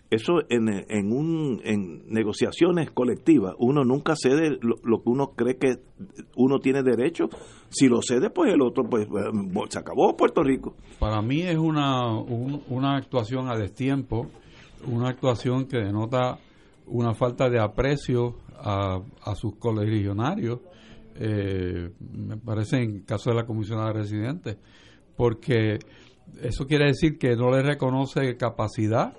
Eso en, en, un, en negociaciones colectivas, uno nunca cede lo, lo, que uno cree que uno tiene derecho. Si lo cede, pues el otro, pues se acabó Puerto Rico. Para mí es una, un, una actuación a destiempo, una actuación que denota una falta de aprecio a, a sus colegionarios, eh, me parece en caso de la comisionada residente, porque eso quiere decir que no le reconoce capacidad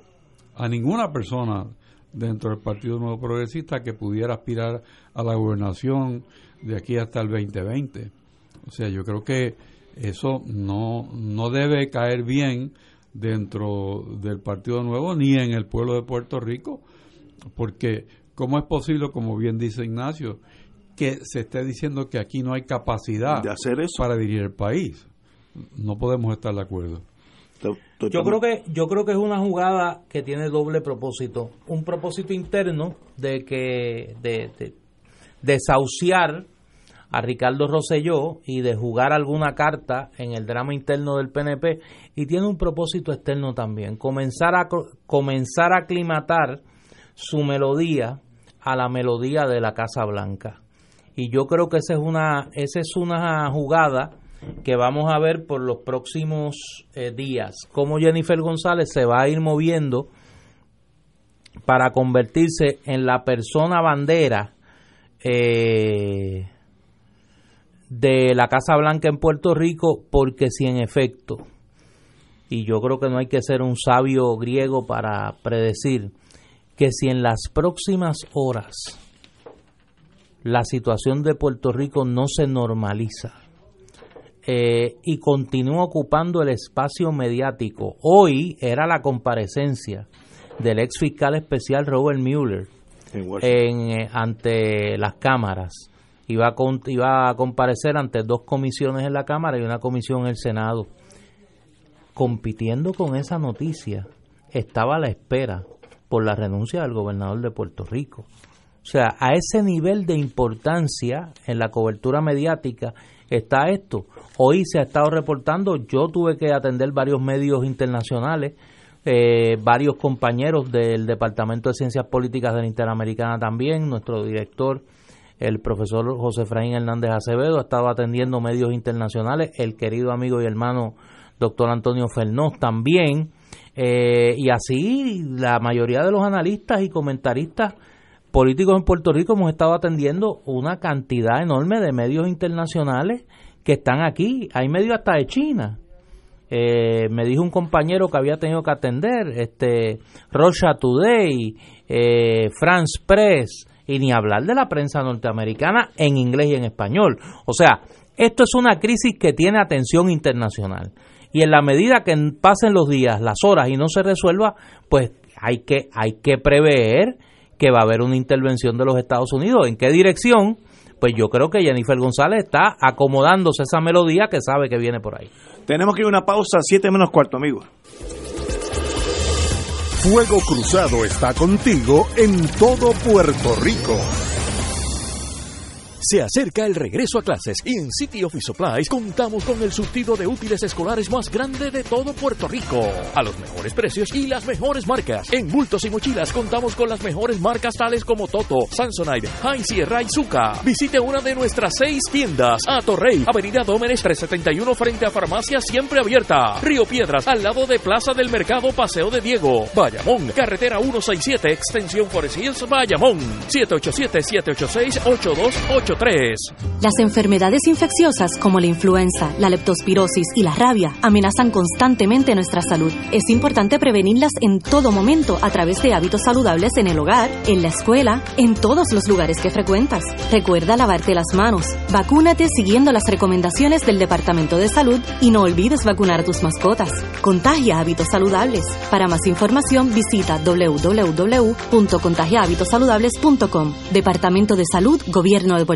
a ninguna persona dentro del Partido Nuevo Progresista que pudiera aspirar a la gobernación de aquí hasta el 2020. O sea, yo creo que eso no, no debe caer bien dentro del Partido Nuevo ni en el pueblo de Puerto Rico, porque ¿cómo es posible, como bien dice Ignacio, que se esté diciendo que aquí no hay capacidad de hacer eso. para dirigir el país? No podemos estar de acuerdo. Yo creo que yo creo que es una jugada que tiene doble propósito, un propósito interno de que de, de desahuciar a Ricardo Rosselló y de jugar alguna carta en el drama interno del PNP y tiene un propósito externo también, comenzar a comenzar a aclimatar su melodía a la melodía de la Casa Blanca. Y yo creo que esa es una esa es una jugada que vamos a ver por los próximos eh, días, cómo Jennifer González se va a ir moviendo para convertirse en la persona bandera eh, de la Casa Blanca en Puerto Rico, porque si en efecto, y yo creo que no hay que ser un sabio griego para predecir, que si en las próximas horas la situación de Puerto Rico no se normaliza, eh, y continúa ocupando el espacio mediático. Hoy era la comparecencia del ex fiscal especial Robert Mueller en, eh, ante las cámaras. Iba a, iba a comparecer ante dos comisiones en la Cámara y una comisión en el Senado. Compitiendo con esa noticia, estaba a la espera por la renuncia del gobernador de Puerto Rico. O sea, a ese nivel de importancia en la cobertura mediática está esto. Hoy se ha estado reportando, yo tuve que atender varios medios internacionales, eh, varios compañeros del Departamento de Ciencias Políticas de la Interamericana también, nuestro director, el profesor José Efraín Hernández Acevedo, ha estado atendiendo medios internacionales, el querido amigo y hermano doctor Antonio Fernós también, eh, y así la mayoría de los analistas y comentaristas políticos en Puerto Rico hemos estado atendiendo una cantidad enorme de medios internacionales que están aquí. Hay medios hasta de China. Eh, me dijo un compañero que había tenido que atender, este, Russia Today, eh, France Press, y ni hablar de la prensa norteamericana en inglés y en español. O sea, esto es una crisis que tiene atención internacional. Y en la medida que pasen los días, las horas y no se resuelva, pues hay que, hay que prever que va a haber una intervención de los Estados Unidos. ¿En qué dirección? Pues yo creo que Jennifer González está acomodándose esa melodía que sabe que viene por ahí. Tenemos que ir a una pausa, siete menos cuarto, amigo. Fuego Cruzado está contigo en todo Puerto Rico. Se acerca el regreso a clases y en City Office Supplies contamos con el surtido de útiles escolares más grande de todo Puerto Rico. A los mejores precios y las mejores marcas. En bultos y mochilas contamos con las mejores marcas tales como Toto, Samsonite, High Sierra y Zuka. Visite una de nuestras seis tiendas. A Torrey, Avenida Dómenes 371 frente a Farmacia Siempre Abierta. Río Piedras, al lado de Plaza del Mercado Paseo de Diego. Bayamón, Carretera 167, Extensión Forest Hills, Bayamón. 787-786-8282. Las enfermedades infecciosas como la influenza, la leptospirosis y la rabia amenazan constantemente nuestra salud. Es importante prevenirlas en todo momento a través de hábitos saludables en el hogar, en la escuela, en todos los lugares que frecuentas. Recuerda lavarte las manos, vacúnate siguiendo las recomendaciones del Departamento de Salud y no olvides vacunar a tus mascotas. Contagia hábitos saludables. Para más información visita www.contagiahabitosaludables.com. Departamento de Salud, Gobierno de Puerto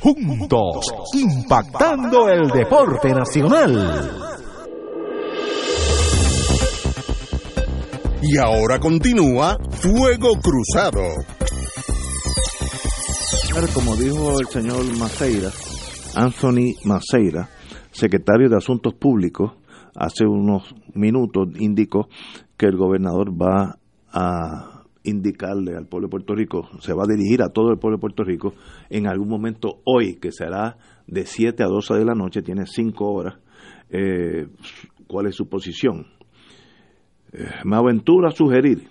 juntos, impactando el deporte nacional. Y ahora continúa Fuego Cruzado. Como dijo el señor Maceira, Anthony Maceira, secretario de Asuntos Públicos, hace unos minutos indicó que el gobernador va a indicarle al pueblo de Puerto Rico, se va a dirigir a todo el pueblo de Puerto Rico en algún momento hoy, que será de 7 a 12 de la noche, tiene 5 horas, eh, cuál es su posición. Eh, me aventuro a sugerir,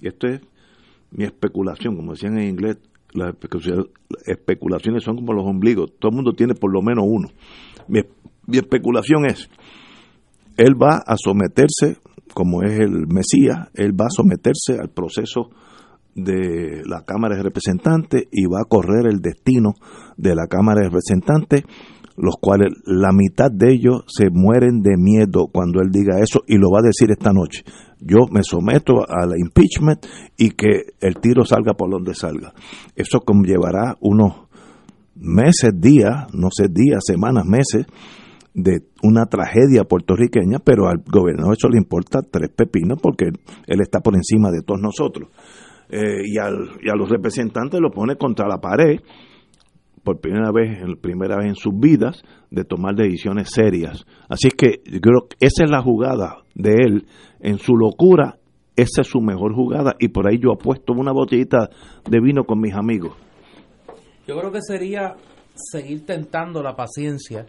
y esto es mi especulación, como decían en inglés, las especulaciones son como los ombligos, todo el mundo tiene por lo menos uno. Mi, mi especulación es, él va a someterse como es el Mesías, él va a someterse al proceso de la Cámara de Representantes y va a correr el destino de la Cámara de Representantes, los cuales la mitad de ellos se mueren de miedo cuando él diga eso y lo va a decir esta noche. Yo me someto a la impeachment y que el tiro salga por donde salga. Eso conllevará unos meses, días, no sé, días, semanas, meses, de una tragedia puertorriqueña, pero al gobernador eso le importa tres pepinos porque él está por encima de todos nosotros. Eh, y, al, y a los representantes lo pone contra la pared por primera vez, primera vez en sus vidas, de tomar decisiones serias. Así que yo creo que esa es la jugada de él. En su locura, esa es su mejor jugada. Y por ahí yo apuesto una botellita de vino con mis amigos. Yo creo que sería seguir tentando la paciencia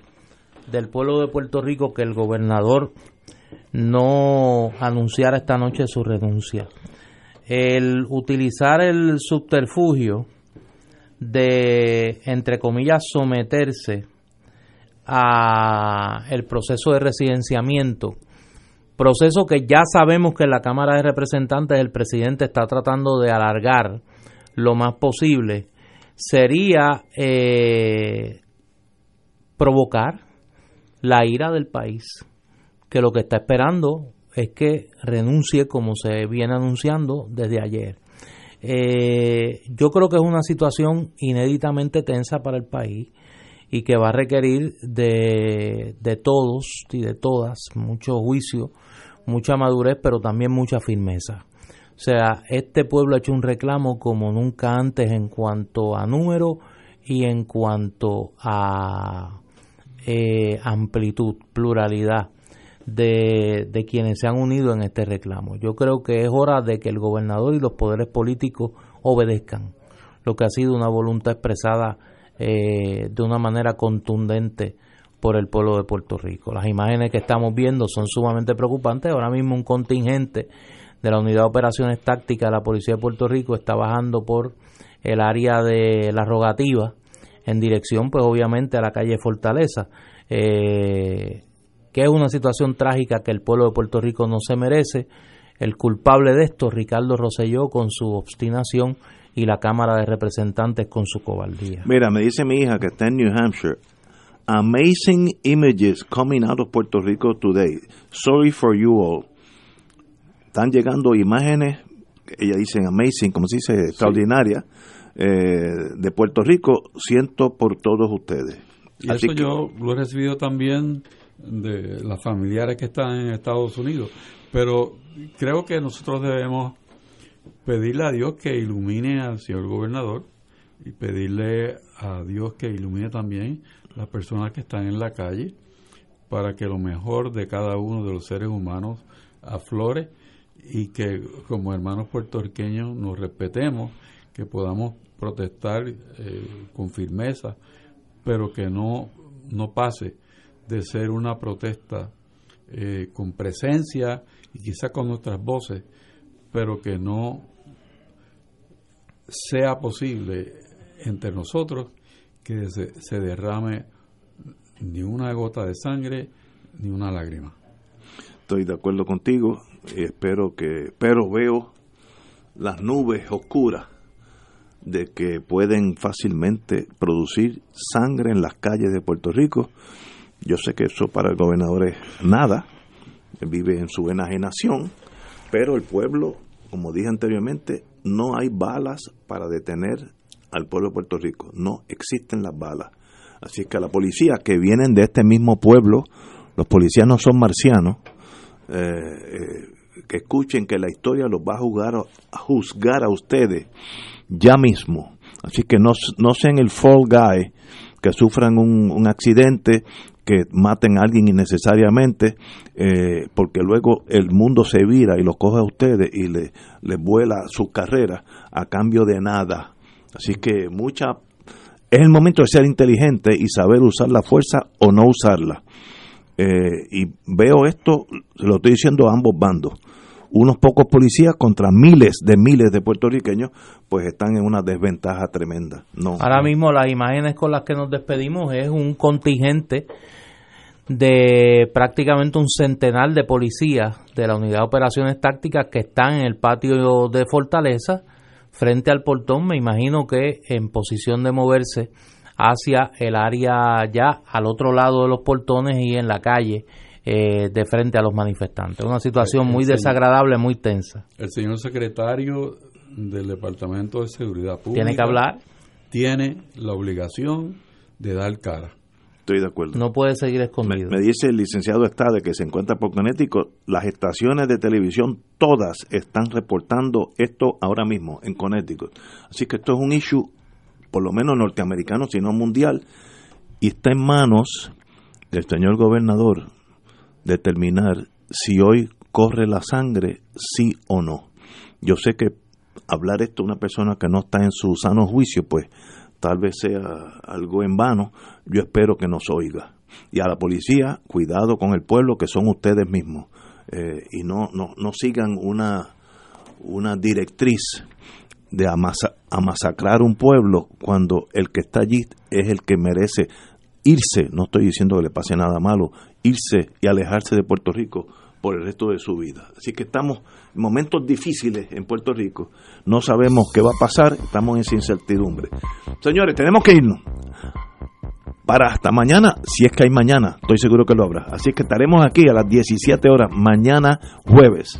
del pueblo de Puerto Rico que el gobernador no anunciara esta noche su renuncia. El utilizar el subterfugio de, entre comillas, someterse a el proceso de residenciamiento, proceso que ya sabemos que en la Cámara de Representantes el presidente está tratando de alargar lo más posible, sería eh, provocar la ira del país, que lo que está esperando es que renuncie como se viene anunciando desde ayer. Eh, yo creo que es una situación inéditamente tensa para el país y que va a requerir de, de todos y de todas mucho juicio, mucha madurez, pero también mucha firmeza. O sea, este pueblo ha hecho un reclamo como nunca antes en cuanto a número y en cuanto a eh, amplitud, pluralidad de, quienes se han unido en este reclamo. Yo creo que es hora de que el gobernador y los poderes políticos obedezcan lo que ha sido una voluntad expresada eh, de una manera contundente por el pueblo de Puerto Rico. Las imágenes que estamos viendo son sumamente preocupantes. Ahora mismo un contingente de la Unidad de Operaciones Tácticas de la Policía de Puerto Rico está bajando por el área de la rogativa en dirección, pues obviamente, a la calle Fortaleza. Eh, que es una situación trágica que el pueblo de Puerto Rico no se merece. El culpable de esto, Ricardo Rosselló, con su obstinación y la Cámara de Representantes con su cobardía. Mira, me dice mi hija que está en New Hampshire. Amazing images coming out of Puerto Rico today. Sorry for you all. Están llegando imágenes, ella dice amazing, como se dice, extraordinaria, eh, de Puerto Rico. Siento por todos ustedes. Y eso yo lo he recibido también de las familiares que están en Estados Unidos. Pero creo que nosotros debemos pedirle a Dios que ilumine al señor gobernador y pedirle a Dios que ilumine también las personas que están en la calle para que lo mejor de cada uno de los seres humanos aflore y que como hermanos puertorriqueños nos respetemos, que podamos protestar eh, con firmeza, pero que no, no pase de ser una protesta eh, con presencia y quizá con nuestras voces, pero que no sea posible entre nosotros que se, se derrame ni una gota de sangre ni una lágrima. Estoy de acuerdo contigo y espero que, pero veo las nubes oscuras de que pueden fácilmente producir sangre en las calles de Puerto Rico yo sé que eso para el gobernador es nada, vive en su enajenación, pero el pueblo, como dije anteriormente, no hay balas para detener al pueblo de Puerto Rico, no existen las balas. Así que a la policía que vienen de este mismo pueblo, los policías no son marcianos, eh, eh, que escuchen que la historia los va a, juzgar a ustedes ya mismo. Así que no, no sean el fall guy que sufran un, un accidente que maten a alguien innecesariamente, eh, porque luego el mundo se vira y lo coge a ustedes y le, le vuela su carrera a cambio de nada. Así que mucha es el momento de ser inteligente y saber usar la fuerza o no usarla. Eh, y veo esto, lo estoy diciendo a ambos bandos. Unos pocos policías contra miles de miles de puertorriqueños, pues están en una desventaja tremenda. No, Ahora mismo las imágenes con las que nos despedimos es un contingente de prácticamente un centenar de policías de la Unidad de Operaciones Tácticas que están en el patio de Fortaleza frente al portón, me imagino que en posición de moverse hacia el área ya al otro lado de los portones y en la calle eh, de frente a los manifestantes. Una situación muy desagradable, muy tensa. El señor secretario del Departamento de Seguridad Pública tiene que hablar tiene la obligación de dar cara. Estoy de acuerdo. No puede seguir escondido. Me, dice el licenciado Estade que se encuentra por Connecticut. Las estaciones de televisión todas están reportando esto ahora mismo en Connecticut. Así que esto es un issue, por lo menos norteamericano, sino mundial, y está en manos del señor gobernador determinar si hoy corre la sangre, sí o no. Yo sé que hablar esto a una persona que no está en su sano juicio, pues tal vez sea algo en vano, yo espero que nos oiga. Y a la policía, cuidado con el pueblo que son ustedes mismos. Eh, y no, no, no sigan una, una directriz de amasacrar un pueblo cuando el que está allí es el que merece irse, no estoy diciendo que le pase nada malo, irse y alejarse de Puerto Rico por el resto de su vida. Así que estamos en momentos difíciles en Puerto Rico. No sabemos qué va a pasar, estamos en incertidumbre. Señores, tenemos que irnos. Para hasta mañana, si es que hay mañana, estoy seguro que lo habrá. Así que estaremos aquí a las 17 horas, mañana jueves.